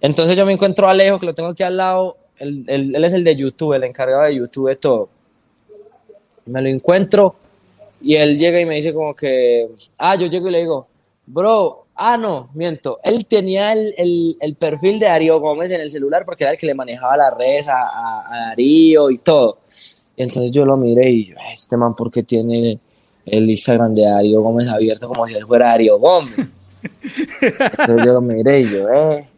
Entonces yo me encuentro a Alejo, que lo tengo aquí al lado, él, él, es el de YouTube, el encargado de YouTube de todo. Me lo encuentro y él llega y me dice como que, ah, yo llego y le digo, bro, ah, no, miento, él tenía el, el, el perfil de Darío Gómez en el celular porque era el que le manejaba las redes a, a, Darío y todo. Entonces yo lo miré y yo, este man, ¿por qué tiene el Instagram de Darío Gómez abierto como si él fuera Darío Gómez? entonces yo lo miré y yo, eh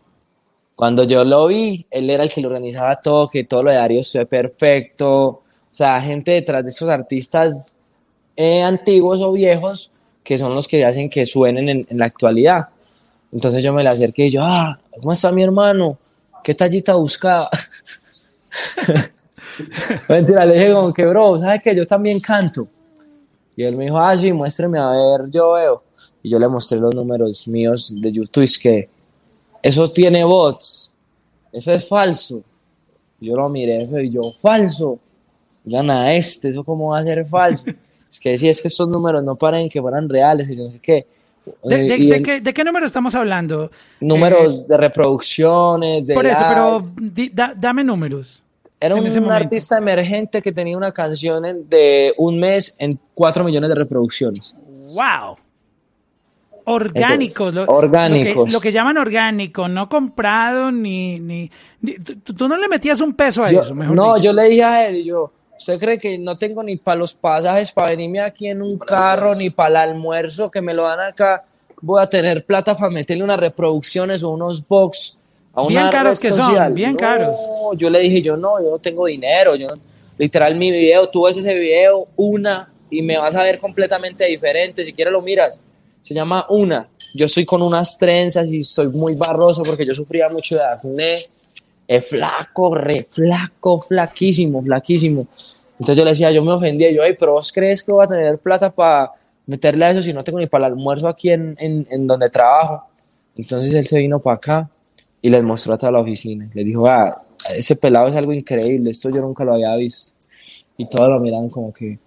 cuando yo lo vi, él era el que lo organizaba todo, que todo lo de Darío fue perfecto. O sea, gente detrás de esos artistas eh, antiguos o viejos que son los que hacen que suenen en, la actualidad. Entonces yo me le acerqué y yo, ah, ¿cómo está mi hermano? ¿Qué tallita buscaba? Mentira, le dije como que, bro, ¿sabes qué? Yo también canto. Y él me dijo, ah, sí, muéstrame a ver, yo veo. Y yo le mostré los números míos de YouTube, es que eso tiene bots, eso es falso. Yo lo miré eso y yo, falso. Gana este, eso cómo va a ser falso. es que si es que estos números no paran que fueran reales y no sé qué. ¿De, Eh, y el- qué, de qué número estamos hablando? números Eh, de reproducciones, de por eso, pero likes. di- da- dame números. Era un, artista emergente que tenía una canción en- de un mes en 4 millones de reproducciones. ¡Wow! Orgánicos. Lo, Orgánicos. Lo que, lo que llaman orgánico, no comprado ni... ni, ni- tú, tú no le metías un peso a Yo- eso, mejor no, dicho. yo le dije a él, yo, ¿usted cree que no tengo ni para los pasajes para venirme aquí en un carro, ni para el almuerzo que me lo dan acá? Voy a tener plata para meterle unas reproducciones o unos box a una Bien caros red que son, social. bien No, caros. Yo le dije, yo no, yo no tengo dinero. Yo, no- literal, mi video, tú ves ese video, una, y me vas a ver completamente diferente. Si quieres lo miras. Se llama Una. Yo estoy con unas trenzas y estoy muy barroso porque yo sufría mucho de acné. Es flaco, re flaco, flaquísimo, flaquísimo. Entonces yo le decía, yo me ofendía, yo, "Ey, pero vos crees que voy a tener plata para meterle a eso si no tengo ni para el almuerzo aquí en, en, en donde trabajo? Entonces él se vino para acá y les mostró a toda la oficina. Les dijo, ah, ese pelado es algo increíble, esto yo nunca lo había visto. Y todos lo miraban como que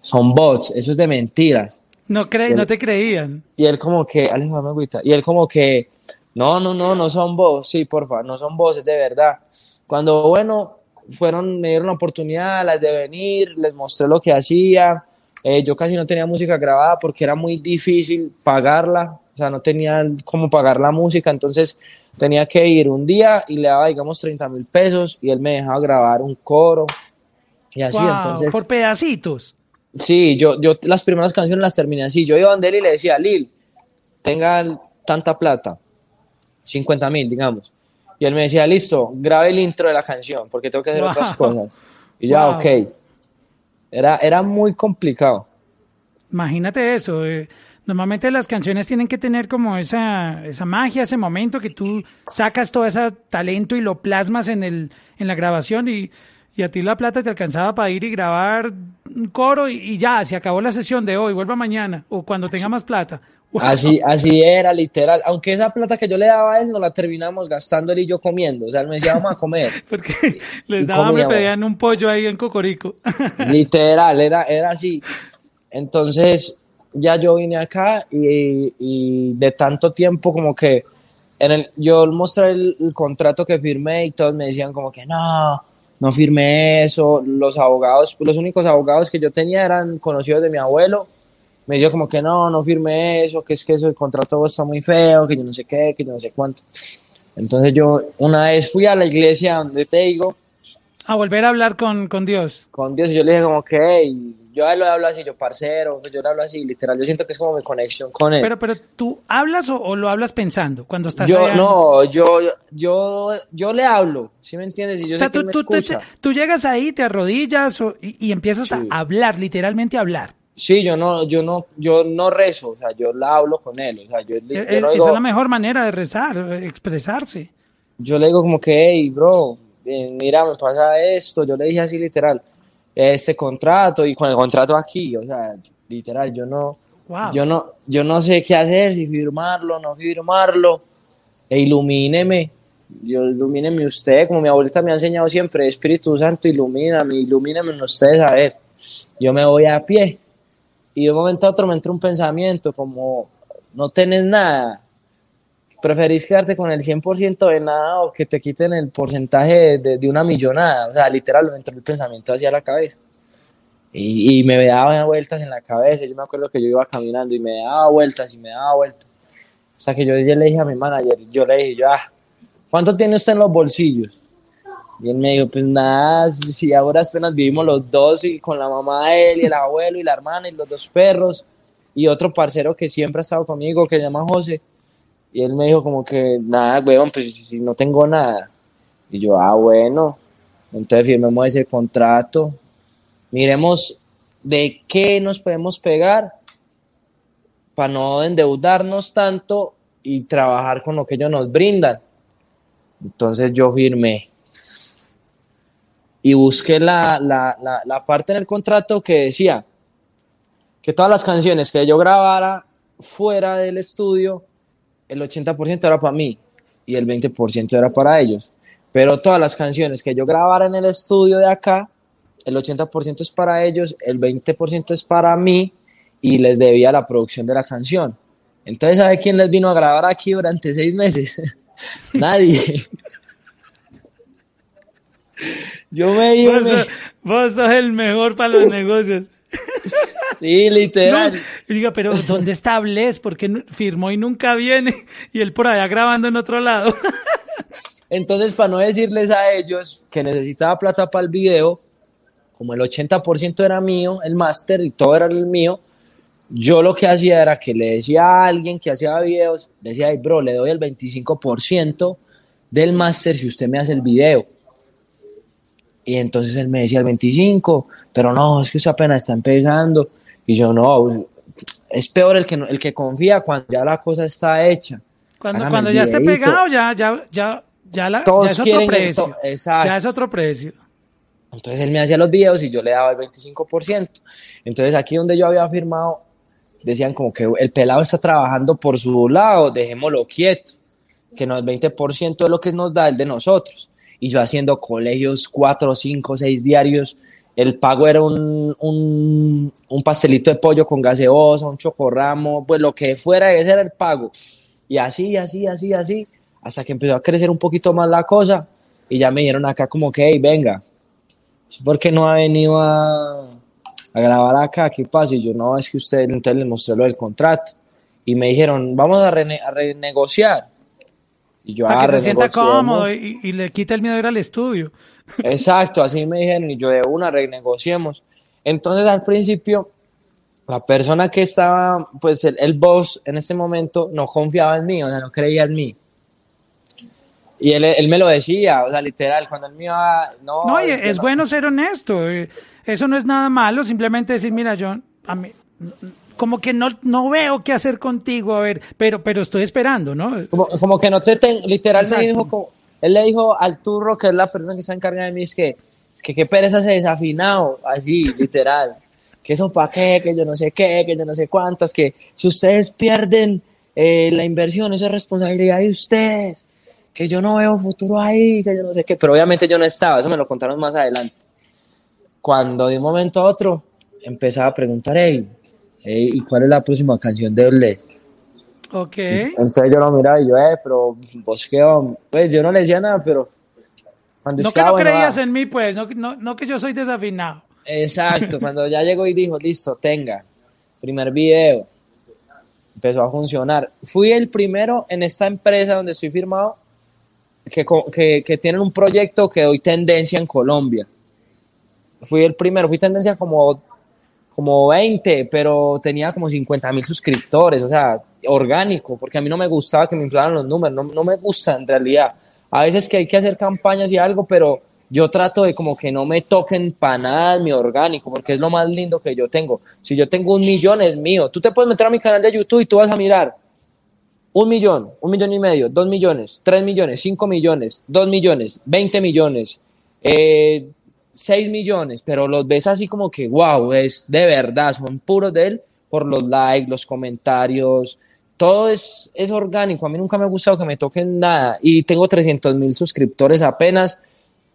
son bots, eso es de mentiras. No, cre- no te creían. Y él como que, Alex, dame agüita. Y él como que, no, no, no, no son vos, sí, porfa, no son vos, es de verdad. Cuando, bueno, fueron, me dieron la oportunidad las de venir, les mostré lo que hacía. Eh, yo casi no tenía música grabada porque era muy difícil pagarla, o sea, no tenía cómo pagar la música, entonces tenía que ir un día y le daba, digamos, 30 mil pesos y él me dejaba grabar un coro y así, Wow, entonces... por pedacitos. Sí, yo, yo las primeras canciones las terminé así. Yo iba donde él y le decía, Lil, tenga tanta plata, 50 mil, digamos. Y él me decía, listo, grabe el intro de la canción, porque tengo que hacer Wow. otras cosas. Y yo, ah, Wow. ok. Era, era muy complicado. Imagínate eso. eh, normalmente las canciones tienen que tener como esa, esa magia, ese momento que tú sacas todo ese talento y lo plasmas en, el, en la grabación y, y a ti la plata te alcanzaba para ir y grabar un coro y, y ya, se acabó la sesión de hoy, vuelva mañana o cuando tenga más plata. Wow. Así, así era, literal. Aunque esa plata que yo le daba a él, no la terminamos gastando él y yo comiendo. O sea, él me decía, vamos a comer. Porque les Y daba hambre, pedían un pollo ahí en Cocorico. Literal, era, era así. Entonces, ya yo vine acá y, y de tanto tiempo como que en el, yo mostré el, el contrato que firmé y todos me decían como que no, no firmé eso. Los abogados, los únicos abogados que yo tenía eran conocidos de mi abuelo. Me dijo como que no, no firmé eso, que es que eso, el contrato está muy feo, que yo no sé qué, que yo no sé cuánto. Entonces yo una vez fui a la iglesia donde te digo, A volver a hablar con, con Dios. con Dios y yo le dije como que hey, yo a él lo hablo así, yo parcero, pues yo le hablo así, literal, yo siento que es como mi conexión con él. Pero, pero tú hablas o, o lo hablas pensando cuando estás yo allá no, yo, yo, yo le hablo, ¿sí me entiendes? Y yo O sea, sé que tú, él me tú, te- escucha. tú llegas ahí, te arrodillas o- y, y empiezas Sí. a hablar, literalmente a hablar. Sí, yo no, yo no, yo no rezo, o sea, yo la hablo con él, o sea, yo, Es- yo no esa digo- es la mejor manera de rezar, eh, expresarse. yo le digo como que, hey, bro, eh, mira, me pasa esto, yo le dije así literal, este contrato y con el contrato aquí, o sea, literal, yo no, Wow. yo no, yo no sé qué hacer, si firmarlo, no firmarlo, e ilumíneme, Dios, ilumíneme usted, como mi abuelita me ha enseñado siempre, Espíritu Santo, ilumíname, ilumíneme ustedes a ver, yo me voy a pie, y de un momento a otro me entra un pensamiento como, no tenés nada, preferís quedarte con el 100% de nada o que te quiten el porcentaje de, de- de una millonada. O sea, literal, me entró el pensamiento hacia la cabeza. Y, y me daba vueltas en la cabeza. Yo me acuerdo que yo iba caminando y me daba vueltas y me daba vueltas. Hasta que yo le dije a mi manager, yo le dije, yo, ah, ¿cuánto tiene usted en los bolsillos? Y él me dijo, pues nada, si ahora apenas vivimos los dos y con la mamá de él y el abuelo y la hermana y los dos perros y otro parcero que siempre ha estado conmigo que se llama José. Y él me dijo como que, nada, weón, pues si, no tengo nada. Y yo, ah, bueno, entonces firmemos ese contrato. Miremos de qué nos podemos pegar para no endeudarnos tanto y trabajar con lo que ellos nos brindan. Entonces yo firmé. Y busqué la, la, la, la parte en el contrato que decía que todas las canciones que yo grabara fuera del estudio el 80% era para mí y el 20% era para ellos. Pero todas las canciones que yo grabara en el estudio de acá, el 80% es para ellos, el 20% es para mí y les debía la producción de la canción. Entonces, ¿sabe quién les vino a grabar aquí durante seis meses? Nadie. Yo me iba. Vos, sos, el mejor para los negocios. Sí, literal. diga, pero ¿dónde está Bless? Porque firmó y nunca viene. Y él por allá grabando en otro lado. Entonces, para no decirles a ellos que necesitaba plata para el video, como el 80% era mío, el máster y todo era el mío, yo lo que hacía era que le decía a alguien que hacía videos, le decía, ay, bro, le doy el 25% del máster si usted me hace el video. Y entonces él me decía el 25, pero no, es que usted apenas está empezando. Y yo, no, es peor el que, el que confía cuando ya la cosa está hecha. Cuando, cuando ya esté pegado, ya, ya, ya, ya, la, ya es otro precio. Ya es otro precio. Entonces él me hacía los videos y yo le daba el 25%. Entonces aquí donde yo había firmado, decían como que el pelado está trabajando por su lado, dejémoslo quieto, que no el 20% de lo que nos da el de nosotros. Y yo haciendo colegios, cuatro, cinco, seis diarios, el pago era un, un, un pastelito de pollo con gaseosa, un chocorramo, pues lo que fuera, ese era el pago. Y así, así, así, así, hasta que empezó a crecer un poquito más la cosa y ya me dieron acá como que, hey, venga, ¿por qué no ha venido a, a grabar acá? ¿Qué pasa? Y yo, no, es que usted, entonces les mostré lo del contrato. Y me dijeron, vamos a, renegociar. Y yo, Para que ah, se sienta cómodo y, y, le quita el miedo de ir al estudio. Exacto, así me dijeron, y yo de una renegociemos. Entonces al principio, la persona que estaba, pues el, el boss en ese momento no confiaba en mí, o sea, no creía en mí. Y él, él, me lo decía, o sea, literal, cuando él me iba, no. No, es, es bueno ser honesto. Eh, eso no es nada malo, simplemente decir, mira, yo, a mí, como que no, no veo qué hacer contigo, a ver, pero, pero estoy esperando, ¿no? Como, como que no te, ten, literal, me dijo, él le dijo al turro, que es la persona que está encargada de mí, es que, es que qué pereza se desafinado, así, literal. que eso para qué, que yo no sé qué, que yo no sé cuántas, que si ustedes pierden eh, la inversión, eso es responsabilidad de ustedes que yo no veo futuro ahí, que yo no sé qué, pero obviamente yo no estaba, eso me lo contaron más adelante. Cuando de un momento a otro empezaba a preguntar, hey, ¿y cuál es la próxima canción de Orle? Ok. Entonces yo lo miraba y yo, eh, pero vos qué, pues yo no le decía nada, pero... Cuando no que no creías en mí, pues, no, no, no que yo soy desafinado. Exacto, cuando ya llegó y dijo, listo, tenga, primer video, empezó a funcionar. Fui el primero en esta empresa donde estoy firmado que, que, tienen un proyecto que hoy tendencia en Colombia. Fui el primero, fui tendencia como, como 20, pero tenía como 50 mil suscriptores, o sea, orgánico, porque a mí no me gustaba que me inflaran los números, no, no me gusta en realidad. A veces que hay que hacer campañas y algo, pero yo trato de como que no me toquen para nada mi orgánico, porque es lo más lindo que yo tengo. Si yo tengo un millón, es mío. Tú te puedes meter a mi canal de YouTube y tú vas a mirar un millón, un millón y medio, dos millones, tres millones, cinco millones, dos millones, veinte millones, eh, seis millones, pero los ves así como que, wow, es de verdad, son puros de él por los likes, los comentarios, todo es, es orgánico. A mí nunca me ha gustado que me toquen nada y tengo 300 mil suscriptores apenas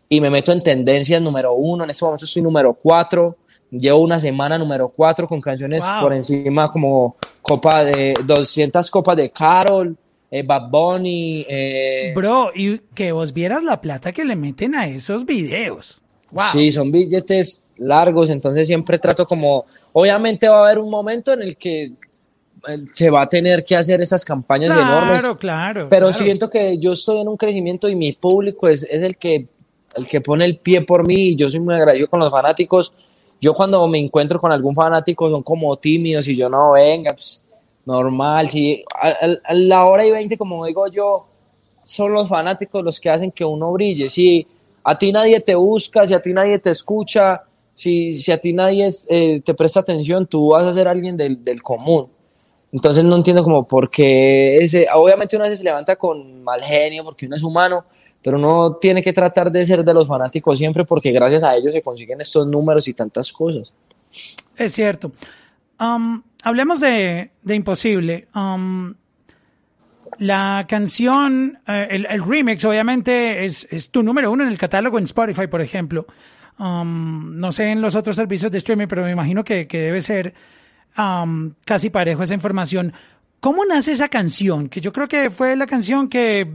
y me meto en tendencias número uno. En este momento soy número cuatro. Llevo una semana número cuatro con canciones por encima como copa de 200 copas de Carol, eh, Bad Bunny. Eh. Bro, y que vos vieras la plata que le meten a esos videos. Sí, son billetes largos, entonces siempre trato como, obviamente va a haber un momento en el que se va a tener que hacer esas campañas enormes. Claro, claro. Pero siento que yo estoy en un crecimiento y mi público es, es el que el que pone el pie por mí y yo soy muy agradecido con los fanáticos yo cuando me encuentro con algún fanático son como tímidos y yo no, venga, pues normal, si a, la hora y veinte, como digo yo, son los fanáticos los que hacen que uno brille. Si a ti nadie te busca, si a ti nadie te escucha, si, si a ti nadie eh, te presta atención, tú vas a ser alguien del, del común. Entonces no entiendo como por qué ese, obviamente uno se levanta con mal genio porque uno es humano, pero uno tiene que tratar de ser de los fanáticos siempre porque gracias a ellos se consiguen estos números y tantas cosas. Es cierto. Hablemos de, Imposible. Um, la canción, eh, el, remix obviamente es, tu número uno en el catálogo en Spotify, por ejemplo. Um, no sé en los otros servicios de streaming, pero me imagino que, debe ser casi parejo esa información. ¿Cómo nace esa canción? Que yo creo que fue la canción que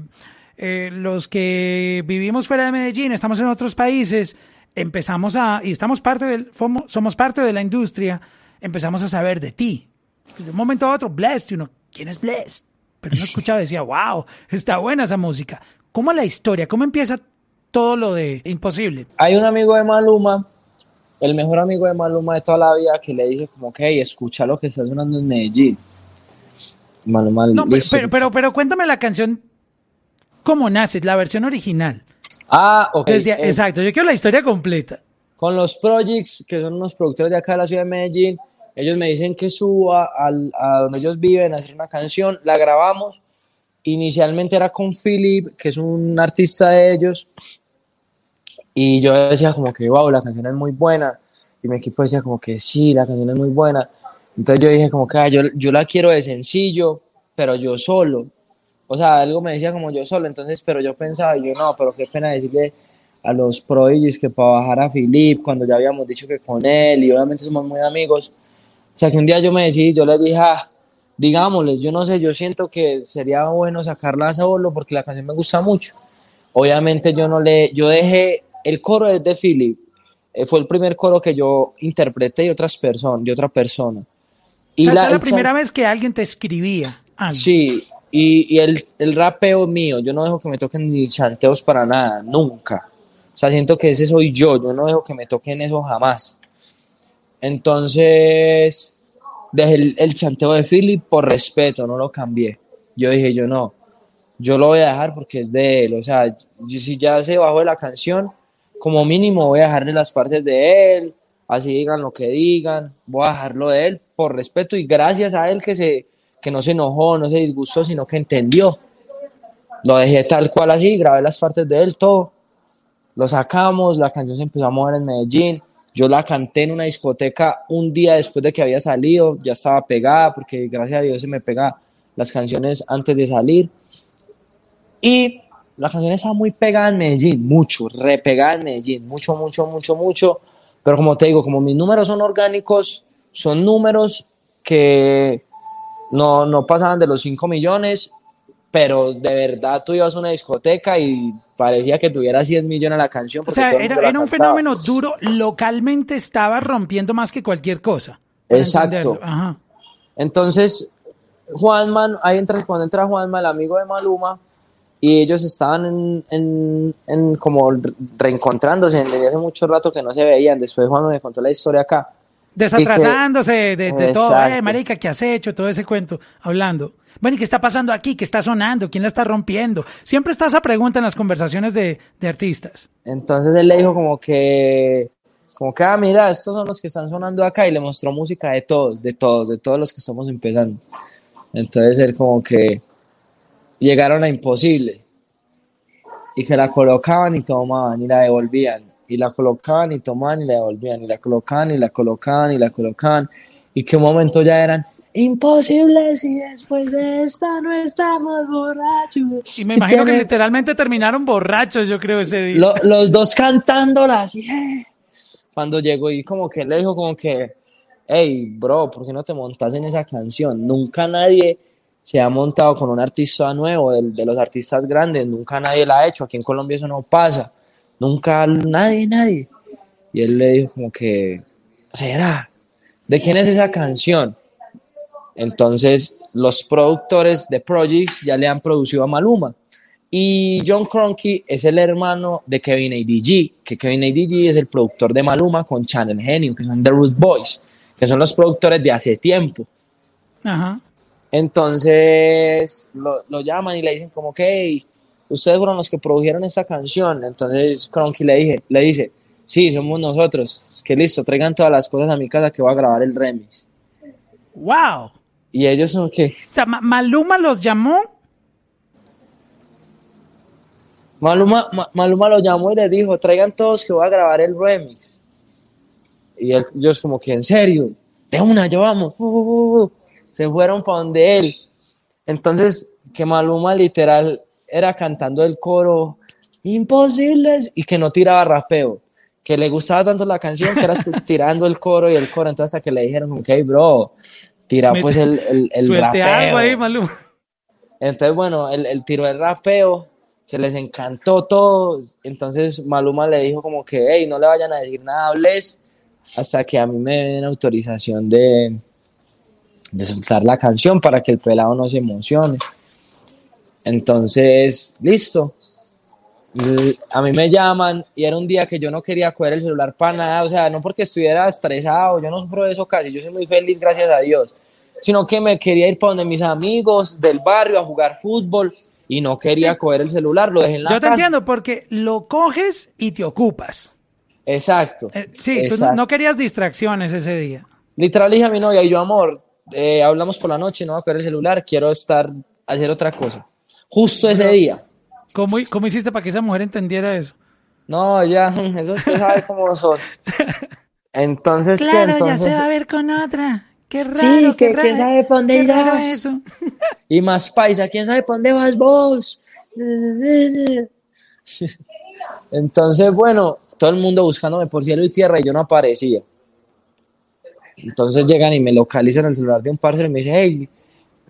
eh, los que vivimos fuera de Medellín, estamos en otros países, empezamos a, y estamos parte del, somos parte de la industria, empezamos a saber de ti. De un momento a otro, Blessed, uno, ¿quién es Blessed? Pero uno escuchaba decía, wow, está buena esa música. ¿Cómo la historia? ¿Cómo empieza todo lo de Imposible? Hay un amigo de Maluma, el mejor amigo de Maluma de toda la vida, que le dije como, ok, escucha lo que está sonando en Medellín no, pero, pero, pero, cuéntame la canción, ¿cómo nace? La versión original. Ah, ok. Eh, exacto, yo quiero la historia completa. Con los Projects, que son unos productores de acá de la ciudad de Medellín, ellos me dicen que suba a donde ellos viven a hacer una canción, la grabamos. Inicialmente era con Philip, que es un artista de ellos, y yo decía como que, wow, la canción es muy buena, y mi equipo decía como que sí, la canción es muy buena, entonces yo dije como que ah, yo, yo la quiero de sencillo, pero yo solo. O sea, algo me decía como yo solo, entonces, pero yo pensaba, yo no, pero qué pena decirle a los prodigies que para bajar a Philip, cuando ya habíamos dicho que con él, y obviamente somos muy amigos. O sea, que un día yo me decidí, yo le dije, ah, digámosles, yo no sé, yo siento que sería bueno sacarla solo porque la canción me gusta mucho. Obviamente yo no le, yo dejé, el coro es de Philip, eh, fue el primer coro que yo interpreté de otras personas, de otra persona. Y la, la primera vez que alguien te escribía. Sí, y, el, el, rapeo mío, yo no dejo que me toquen ni chanteos para nada, nunca. O sea, siento que ese soy yo, yo no dejo que me toquen eso jamás. Entonces, dejé el, chanteo de Philip por respeto, no lo cambié. Yo dije, yo no, yo lo voy a dejar porque es de él. O sea, si ya se bajó de la canción, como mínimo voy a dejarle las partes de él, así digan lo que digan, voy a dejarlo de él por respeto y gracias a él que, se, que no se enojó, no se disgustó, sino que entendió. Lo dejé tal cual así, grabé las partes de él, todo. Lo sacamos, la canción se empezó a mover en Medellín. Yo la canté en una discoteca un día después de que había salido, ya estaba pegada, porque gracias a Dios se me pega las canciones antes de salir. Y la canción estaba muy pegada en Medellín, mucho, repegada en Medellín, mucho, mucho, mucho, mucho. Pero como te digo, como mis números son orgánicos, son números que no, no pasaban de los 5 millones, pero de verdad tú ibas a una discoteca y parecía que tuviera 100 millones la canción. O sea, era, un fenómeno duro, localmente estaba rompiendo más que cualquier cosa. Exacto. Entonces, Juanman, ahí entra, cuando entra Juanma, el amigo de Maluma, y ellos estaban en, en, como reencontrándose desde hace mucho rato que no se veían. Después Juanma me contó la historia acá Desatrasándose de, todo, eh, marica, ¿qué has hecho? Todo ese cuento, hablando. Bueno, ¿y qué está pasando aquí? ¿Qué está sonando? ¿Quién la está rompiendo? Siempre está esa pregunta en las conversaciones de, artistas. Entonces él le dijo como que, como que, ah, mira, estos son los que están sonando acá y le mostró música de todos, de todos, de todos los que estamos empezando. Entonces él como que llegaron a imposible y que la colocaban y tomaban y la devolvían y la colocaban y tomaban y la devolvían y la colocaban y la colocaban y la colocaban y que un momento ya eran imposible si después de esta no estamos borrachos. Y me imagino que, literalmente terminaron borrachos, yo creo, ese día. los dos cantándolas. Cuando llegó y como que le dijo como que, hey, bro, ¿por qué no te montas en esa canción? Nunca nadie se ha montado con un artista nuevo, de, de los artistas grandes, nunca nadie la ha hecho. Aquí en Colombia eso no pasa. Nunca, nadie, nadie. Y él le dijo como que, ¿será? ¿De quién es esa canción? Entonces, los productores de Projects ya le han producido a Maluma. Y John Cronky es el hermano de Kevin ADG, que Kevin ADG es el productor de Maluma con Channel Genio, que son The Root Boys, que son los productores de hace tiempo. Ajá. Entonces lo, lo, llaman y le dicen como que, ustedes fueron los que produjeron esta canción. Entonces Cronky le, dije, le dice, sí, somos nosotros. Es que listo, traigan todas las cosas a mi casa que voy a grabar el remix. ¡Wow! Y ellos son que... O sea, Maluma los llamó. Maluma, Maluma los llamó y le dijo, traigan todos que voy a grabar el remix. Y ellos como que, en serio, de una, yo vamos. Se fueron para donde él. Entonces, que Maluma literal era cantando el coro imposibles y que no tiraba rapeo, que le gustaba tanto la canción que era tirando el coro y el coro, entonces hasta que le dijeron, ok, bro, tirar pues el, el, el rapeo. algo ahí, Maluma. Entonces, bueno, él, él tiró el rapeo, que les encantó todo. Entonces Maluma le dijo como que, hey, no le vayan a decir nada a Bless hasta que a mí me den autorización de, de soltar la canción para que el pelado no se emocione. Entonces, listo. A mí me llaman y era un día que yo no quería coger el celular para nada, o sea, no porque estuviera estresado, yo no sufro de eso casi, yo soy muy feliz, gracias a Dios, sino que me quería ir para donde mis amigos del barrio a jugar fútbol y no quería coger el celular, lo dejé en la Yo te casa. entiendo, porque lo coges y te ocupas. Exacto. Eh, sí, tú no, querías distracciones ese día. Literal dije a mi novia, y yo, amor, eh, hablamos por la noche, no voy a coger el celular, quiero estar, hacer otra cosa. Justo ese día. ¿Cómo, ¿Cómo hiciste para que esa mujer entendiera eso? No, ya, eso usted sabe cómo son. Entonces, ¿qué? Entonces, a ver con otra. Qué raro, Sí, qué que raro, quién sabe dónde irás. eso. y más paisa, ¿quién sabe para dónde vas vos? Entonces, bueno, todo el mundo buscándome por cielo y tierra y yo no aparecía. Entonces llegan y me localizan el celular de un parcero y me dicen, hey,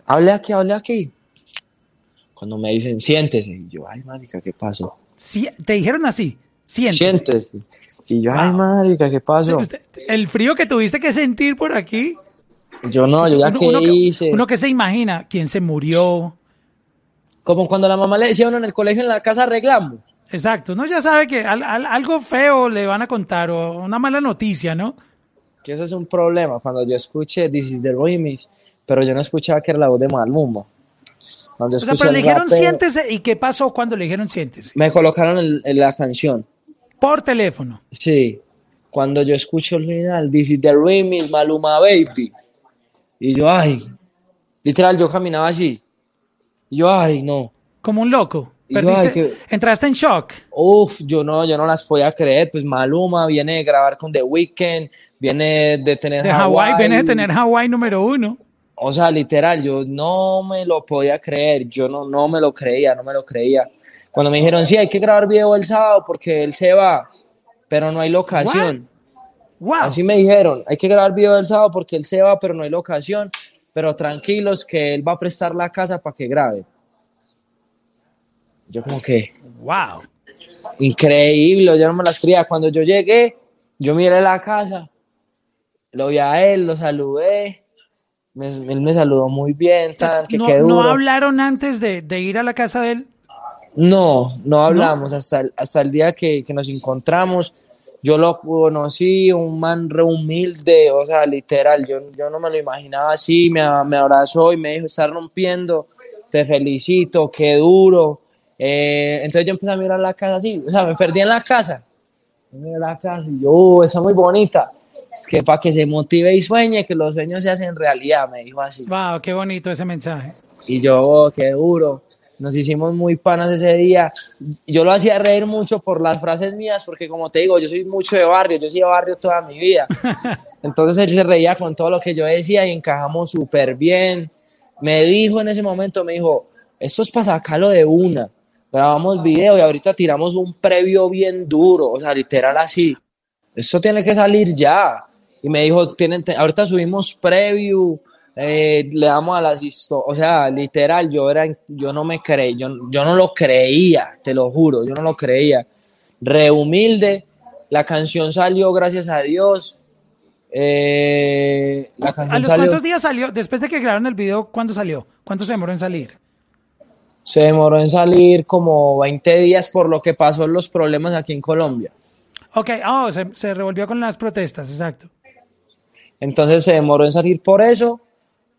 hable aquí, hable aquí. Cuando me dicen, siéntese, y yo, ay, marica, ¿qué pasó? Sí, te dijeron así. Siéntese. Siéntese. Y yo, ay, marica, ¿qué pasó? Usted- El frío que tuviste que sentir por aquí. Yo no, yo ya uno, qué uno que, hice. uno que se imagina quién se murió. Como cuando la mamá le decía a uno en el colegio, en la casa arreglamos. Exacto. Uno ya sabe que al- al- algo feo le van a contar o una mala noticia, ¿no? Que eso es un problema. Cuando yo escuché This is the Remix, pero yo no escuchaba que era la voz de Maluma. Cuando O sea, pero le dijeron rapeo, siéntese. ¿Y qué pasó cuando le dijeron siéntese? Me colocaron la canción. Por teléfono. Sí. Cuando yo escucho el final, This is the Remix, Maluma Baby. Y yo, ay. Literal, yo caminaba así. Y yo, ay, no. Como un loco. Yo, Perdiste- ay, que- Entraste en shock. Uf, yo no, yo no las podía creer. Pues Maluma viene de grabar con The Weeknd, viene de tener De Hawái, vienes de tener Hawái número uno. O sea, literal, yo no me lo podía creer, yo no, no me lo creía, no me lo creía. Cuando me dijeron, sí, hay que grabar video el sábado porque él se va, pero no hay locación. Wow. Así me dijeron, hay que grabar video el sábado porque él se va, pero no hay locación. Pero tranquilos que él va a prestar la casa para que grabe. Yo como que, Wow. increíble, yo no me las creía. Cuando yo llegué, yo miré la casa, lo vi a él, lo saludé, me- él me saludó muy bien, tan, que no, qué no duro. hablaron antes de, de ir a la casa de él. No, no hablamos hasta el, hasta el día que, que nos encontramos. Yo lo conocí, un man re humilde, o sea, literal, yo, yo no me lo imaginaba así, me, me abrazó y me dijo, estás rompiendo, te felicito, qué duro. Eh, entonces yo empecé a mirar la casa así, o sea, me perdí en la casa. Yo miré la casa y yo, "Uh, está muy bonita. Es que para que se motive y sueñe, que los sueños se hacen realidad, me dijo así. Wow, qué bonito ese mensaje. Y yo, oh, qué duro. Nos hicimos muy panas ese día. Yo lo hacía reír mucho por las frases mías, porque como te digo, yo soy mucho de barrio, yo soy de barrio toda mi vida. Entonces él se reía con todo lo que yo decía y encajamos súper bien. Me dijo en ese momento, me dijo, esto es para sacarlo de una. Grabamos video y ahorita tiramos un previo bien duro, o sea, literal así. Esto tiene que salir ya. Y me dijo, tienen, ahorita subimos preview, eh, le damos a las historias. O sea, literal, yo, era, yo no me creí, yo, yo no lo creía, te lo juro, yo no lo creía. Re humilde, la canción salió, gracias a Dios. Eh, la ¿A canción los salió, cuántos días salió? Después de que grabaron el video, ¿cuándo salió? ¿Cuánto se demoró en salir? se demoró en salir como 20 días por lo que pasó en los problemas aquí en Colombia. Ok, oh, se, se revolvió con las protestas, exacto. Entonces se demoró en salir por eso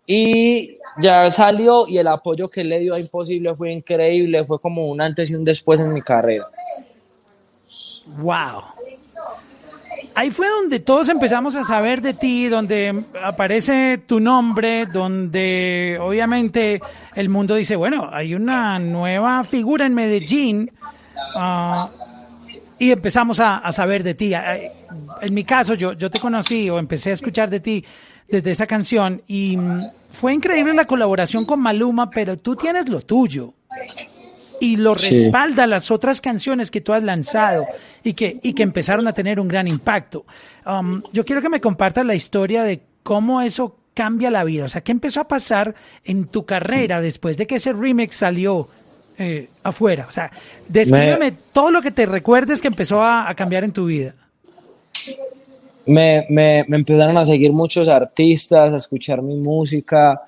y ya salió y el apoyo que le dio a Imposible fue increíble, fue como un antes y un después en mi carrera. Wow. Ahí fue donde todos empezamos a saber de ti, donde aparece tu nombre, donde obviamente el mundo dice, bueno, hay una nueva figura en Medellín ah, y empezamos a, a saber de ti. Ay, En mi caso, yo, yo te conocí o empecé a escuchar de ti desde esa canción y mm, fue increíble la colaboración con Maluma, pero tú tienes lo tuyo y lo Sí. respalda las otras canciones que tú has lanzado y que, y que empezaron a tener un gran impacto. Um, yo quiero que me compartas la historia de cómo eso cambia la vida? O sea, ¿qué empezó a pasar en tu carrera después de que ese remix salió eh, afuera? O sea, descríbeme todo lo que te recuerdes que empezó a, cambiar en tu vida. Me, me, empezaron a seguir muchos artistas, a escuchar mi música,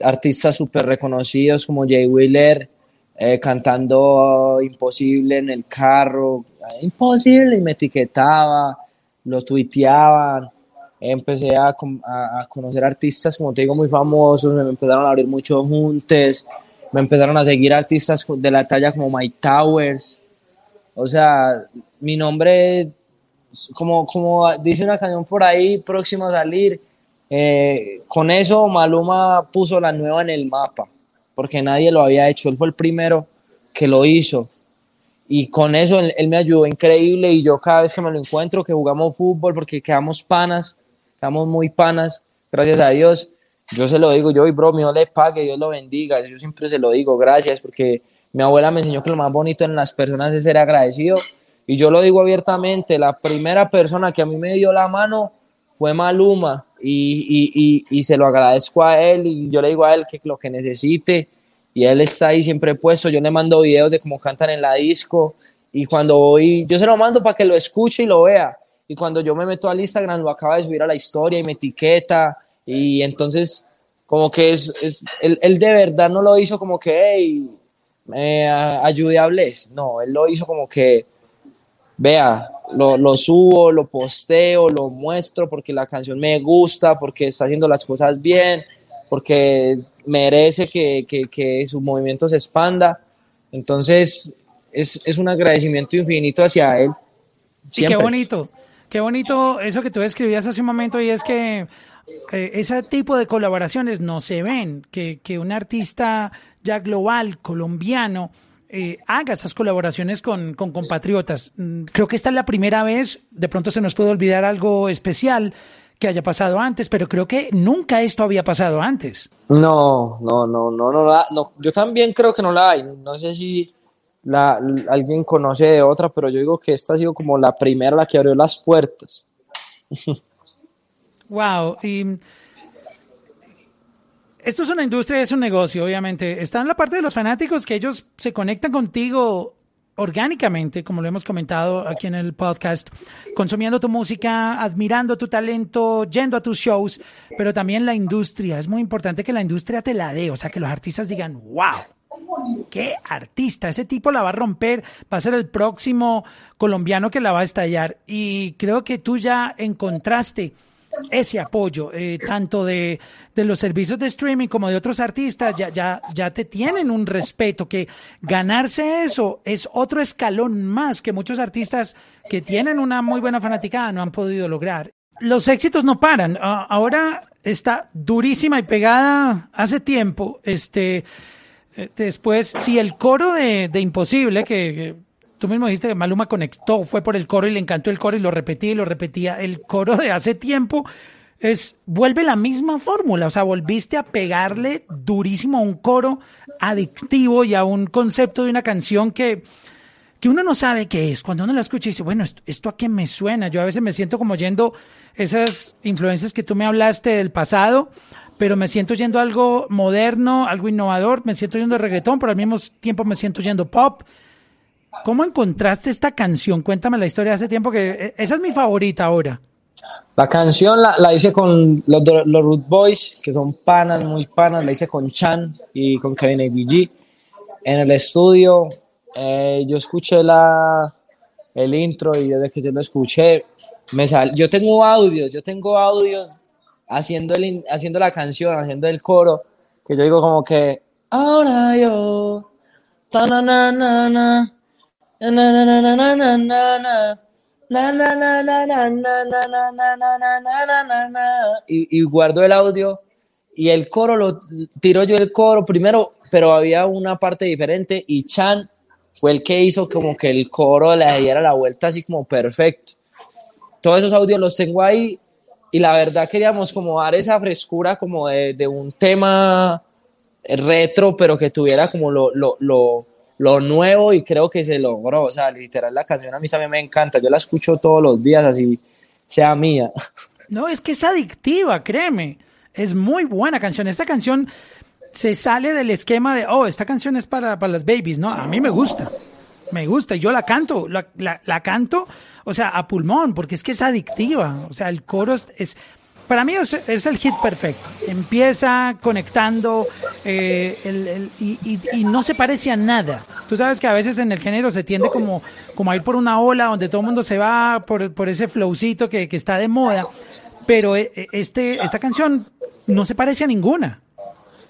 artistas súper reconocidos como Jay Wheeler, eh, cantando Imposible en el carro, Imposible, y me etiquetaba, lo tuiteaban. Empecé a, a, conocer artistas, como te digo, muy famosos, me empezaron a abrir muchos juntes, me empezaron a seguir artistas de la talla como Mike Towers. O sea, mi nombre, como, como dice una canción por ahí, próximo a salir, eh, con eso Maluma puso la nueva en el mapa, porque nadie lo había hecho, él fue el primero que lo hizo. Y con eso él, me ayudó increíble y yo cada vez que me lo encuentro, que jugamos fútbol, porque quedamos panas, quedamos muy panas, gracias a Dios, yo se lo digo, yo y bro, Dios le pague, Dios lo bendiga, yo siempre se lo digo, gracias, porque mi abuela me enseñó que lo más bonito en las personas es ser agradecido. Y yo lo digo abiertamente, la primera persona que a mí me dio la mano fue Maluma y, y, y, se lo agradezco a él y yo le digo a él que lo que necesite y él está ahí siempre puesto, yo le mando videos de cómo cantan en la disco y cuando voy, yo se lo mando para que lo escuche y lo vea. Y cuando yo me meto al Instagram lo acaba de subir a la historia y me etiqueta y entonces como que es, es él, él, de verdad no lo hizo como que, hey, ayude a Bless, no, él lo hizo como que vea, lo, lo, subo, lo posteo, lo muestro porque la canción me gusta, porque está haciendo las cosas bien, porque merece que, que, que su movimiento se expanda. Entonces, es, es, un agradecimiento infinito hacia él. Sí, qué bonito, qué bonito eso que tú escribías hace un momento y es que eh, ese tipo de colaboraciones no se ven, que, que un artista ya global, colombiano, eh, haga esas colaboraciones con, compatriotas. Mm, creo que esta es la primera vez, de pronto se nos puede olvidar algo especial que haya pasado antes, pero creo que nunca esto había pasado antes. No, no, no, no, no, no, yo también creo que no la hay. No sé si la, alguien conoce de otra, pero yo digo que esta ha sido como la primera la que abrió las puertas. wow, y esto es una industria, es un negocio, obviamente. Está en la parte de los fanáticos que ellos se conectan contigo orgánicamente, como lo hemos comentado aquí en el podcast, consumiendo tu música, admirando tu talento, yendo a tus shows, pero también la industria. Es muy importante que la industria te la dé, o sea, que los artistas digan, wow, qué artista, ese tipo la va a romper, va a ser el próximo colombiano que la va a estallar. Y creo que tú ya encontraste ese apoyo, eh, tanto de, de, los servicios de streaming como de otros artistas, ya, ya, ya te tienen un respeto, que ganarse eso es otro escalón más que muchos artistas que tienen una muy buena fanaticada no han podido lograr. Los éxitos no paran. ahora está durísima y pegada hace tiempo. Este, eh, después, si el coro de, de Imposible, que Tú mismo dijiste que Maluma conectó, fue por el coro y le encantó el coro y lo repetía y lo repetía. El coro de hace tiempo es vuelve la misma fórmula, o sea, volviste a pegarle durísimo a un coro adictivo y a un concepto de una canción que, que uno no sabe qué es. Cuando uno la escucha y dice, bueno, esto, esto a qué me suena. Yo a veces me siento como yendo esas influencias que tú me hablaste del pasado, pero me siento yendo algo moderno, algo innovador, me siento yendo reggaetón, pero al mismo tiempo me siento yendo pop. ¿Cómo encontraste esta canción? Cuéntame la historia de hace tiempo, que eh, esa es mi favorita ahora. La canción la, hice con los, los Root Boys, que son panas, muy panas. La hice con Chan y con Kevin ABG. En el estudio, eh, yo escuché la, el intro y desde que yo lo escuché, me sal, yo tengo audios, yo tengo audios haciendo, el, haciendo la canción, haciendo el coro, que yo digo como que, ahora yo, ta na na na na, y, guardo el audio y el coro lo tiro yo el coro primero, pero había una parte diferente y Chan fue el que hizo como que el coro le diera la vuelta así como perfecto. Todos esos audios los tengo ahí y la verdad queríamos como dar esa frescura como de, un tema retro, pero que tuviera como lo lo nuevo y creo que se logró. O sea, literal, la canción a mí también me encanta. Yo la escucho todos los días, así sea mía. No, es que es adictiva, créeme. Es muy buena canción. Esta canción se sale del esquema de, oh, esta canción es para, para las babies, ¿no? A mí me gusta. Me gusta. Yo la canto. La, la, canto, o sea, a pulmón, porque es que es adictiva. O sea, el coro es para mí es, el hit perfecto. Empieza conectando eh, y, no se parece a nada. Tú sabes que a veces en el género se tiende como, como a ir por una ola donde todo el mundo se va por, por ese flowcito que, que, está de moda. Pero eh, eh, este, esta canción no se parece a ninguna.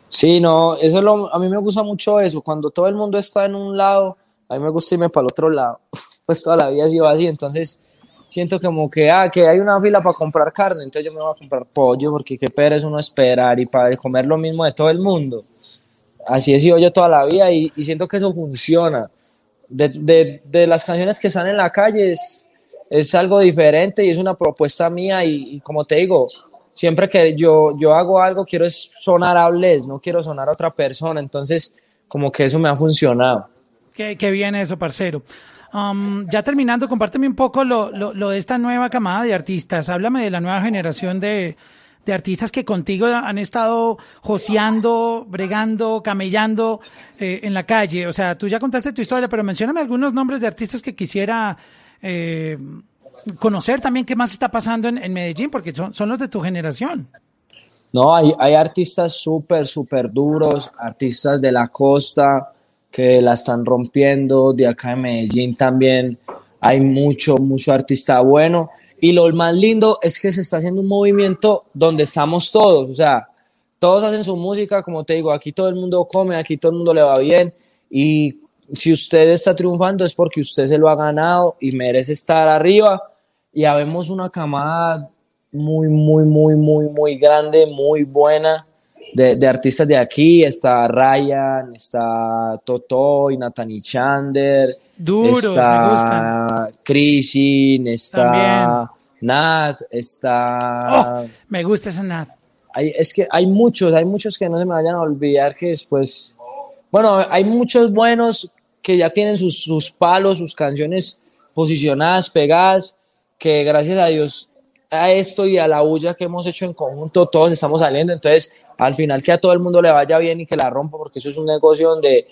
Sí, no, eso es lo, a mí me gusta mucho eso. Cuando todo el mundo está en un lado, a mí me gusta irme para el otro lado. Pues toda la vida ha sido así. Entonces, siento como que, ah, que hay una fila para comprar carne, entonces yo me voy a comprar pollo porque qué pereza uno esperar y para comer lo mismo de todo el mundo. Así he sido yo toda la vida y, siento que eso funciona. De, de, de, las canciones que están en la calle es, es algo diferente y es una propuesta mía y, como te digo, siempre que yo, yo hago algo quiero sonar a Bless, no quiero sonar a otra persona, entonces como que eso me ha funcionado. Qué, qué bien eso, parcero. Ya terminando, compárteme un poco lo, lo, de esta nueva camada de artistas. Háblame de la nueva generación de, artistas que contigo han estado joseando, bregando, camellando eh, en la calle. O sea, tú ya contaste tu historia, pero mencióname algunos nombres de artistas que quisiera eh, conocer también qué más está pasando en, en Medellín, porque son, son, los de tu generación. No, hay, hay artistas súper, súper duros, artistas de la costa, que la están rompiendo, de acá en Medellín también hay mucho, mucho artista bueno. Y lo más lindo es que se está haciendo un movimiento donde estamos todos, o sea, todos hacen su música, como te digo, aquí todo el mundo come, aquí todo el mundo le va bien. Y si usted está triunfando es porque usted se lo ha ganado y merece estar arriba. Y habemos una camada muy, muy, muy, muy, muy grande, muy buena de, artistas de aquí está Ryan, está Toto y Nathanie Chander, Duros, está Chrisin, está Nat, está... Oh, me gusta ese Nat. Hay, es que hay muchos, hay muchos que no se me vayan a olvidar que después... Bueno, hay muchos buenos que ya tienen sus, sus palos, sus canciones posicionadas, pegadas, que gracias a Dios a esto y a la bulla que hemos hecho en conjunto, todos estamos saliendo. Entonces, al final que a todo el mundo le vaya bien y que la rompa, porque eso es un negocio donde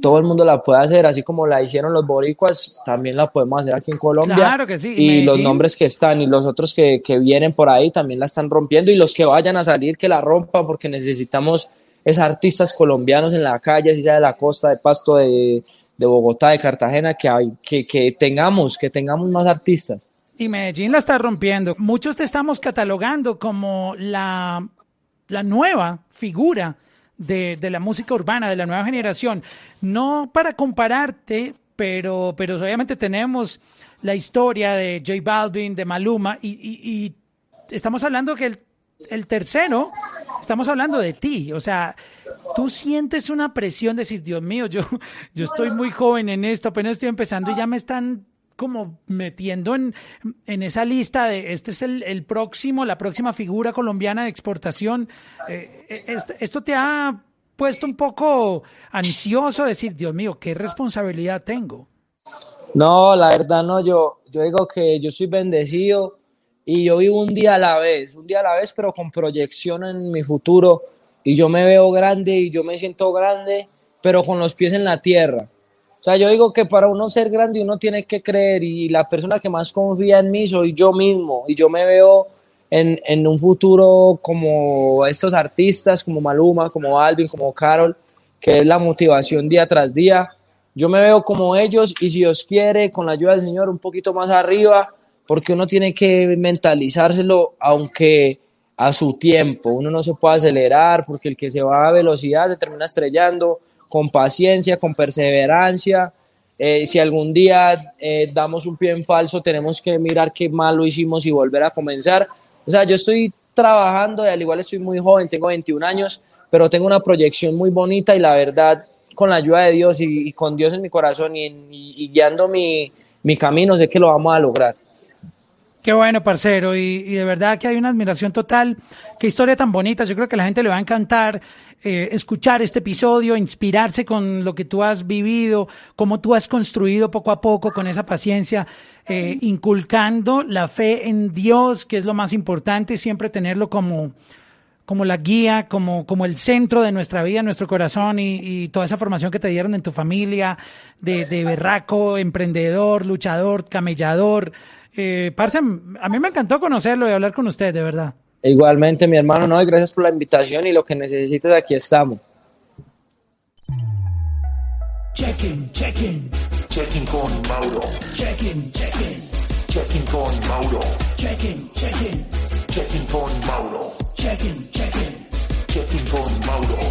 todo el mundo la puede hacer, así como la hicieron los boricuas, también la podemos hacer aquí en Colombia. Claro que sí. Y, los nombres que están y los otros que, que, vienen por ahí también la están rompiendo y los que vayan a salir que la rompan porque necesitamos esos artistas colombianos en la calle, si sea de la costa, de Pasto, de, de Bogotá, de Cartagena, que, hay, que, que tengamos, que tengamos más artistas. Y Medellín la está rompiendo. Muchos te estamos catalogando como la la nueva figura de, de, la música urbana, de la nueva generación. No para compararte, pero, pero obviamente tenemos la historia de J Balvin, de Maluma, y, y, estamos hablando que el, el, tercero, estamos hablando de ti. O sea, tú sientes una presión de decir, Dios mío, yo, yo estoy muy joven en esto, apenas estoy empezando y ya me están como metiendo en, en esa lista de este es el, el, próximo, la próxima figura colombiana de exportación. Eh, eh esto te ha puesto un poco ansioso, decir, Dios mío, qué responsabilidad tengo. No, la verdad no, yo, yo digo que yo soy bendecido y yo vivo un día a la vez, un día a la vez, pero con proyección en mi futuro y yo me veo grande y yo me siento grande, pero con los pies en la tierra sea, yo digo que para uno ser grande uno tiene que creer y la persona que más confía en mí soy yo mismo y yo me veo en, en un futuro como estos artistas, como Maluma, como Alvin, como Carol, que es la motivación día tras día. Yo me veo como ellos y si Dios quiere, con la ayuda del Señor, un poquito más arriba, porque uno tiene que mentalizárselo, aunque a su tiempo. Uno no se puede acelerar porque el que se va a velocidad se termina estrellando con paciencia, con perseverancia. Eh, si algún día eh, damos un pie en falso, tenemos que mirar qué mal lo hicimos y volver a comenzar. O sea, yo estoy trabajando, y al igual estoy muy joven, tengo 21 años, pero tengo una proyección muy bonita y la verdad, con la ayuda de Dios y, con Dios en mi corazón y, guiando mi, mi camino, sé que lo vamos a lograr. Qué bueno, parcero, y, y, de verdad que hay una admiración total. Qué historia tan bonita. Yo creo que la gente le va a encantar eh, escuchar este episodio, inspirarse con lo que tú has vivido, cómo tú has construido poco a poco con esa paciencia, eh, inculcando la fe en Dios, que es lo más importante, siempre tenerlo como, como la guía, como, como el centro de nuestra vida, nuestro corazón y, toda esa formación que te dieron en tu familia, de, de berraco, emprendedor, luchador, camellador. Eh, a mí me encantó conocerlo y hablar con usted, de verdad. Igualmente, mi hermano, no, y gracias por la invitación y lo que necesites, aquí estamos. Checking, checking. Checking con Mauro. Checking, checking. Checking con Mauro. Checking. Checking con Mauro. Checking. Checking con Mauro.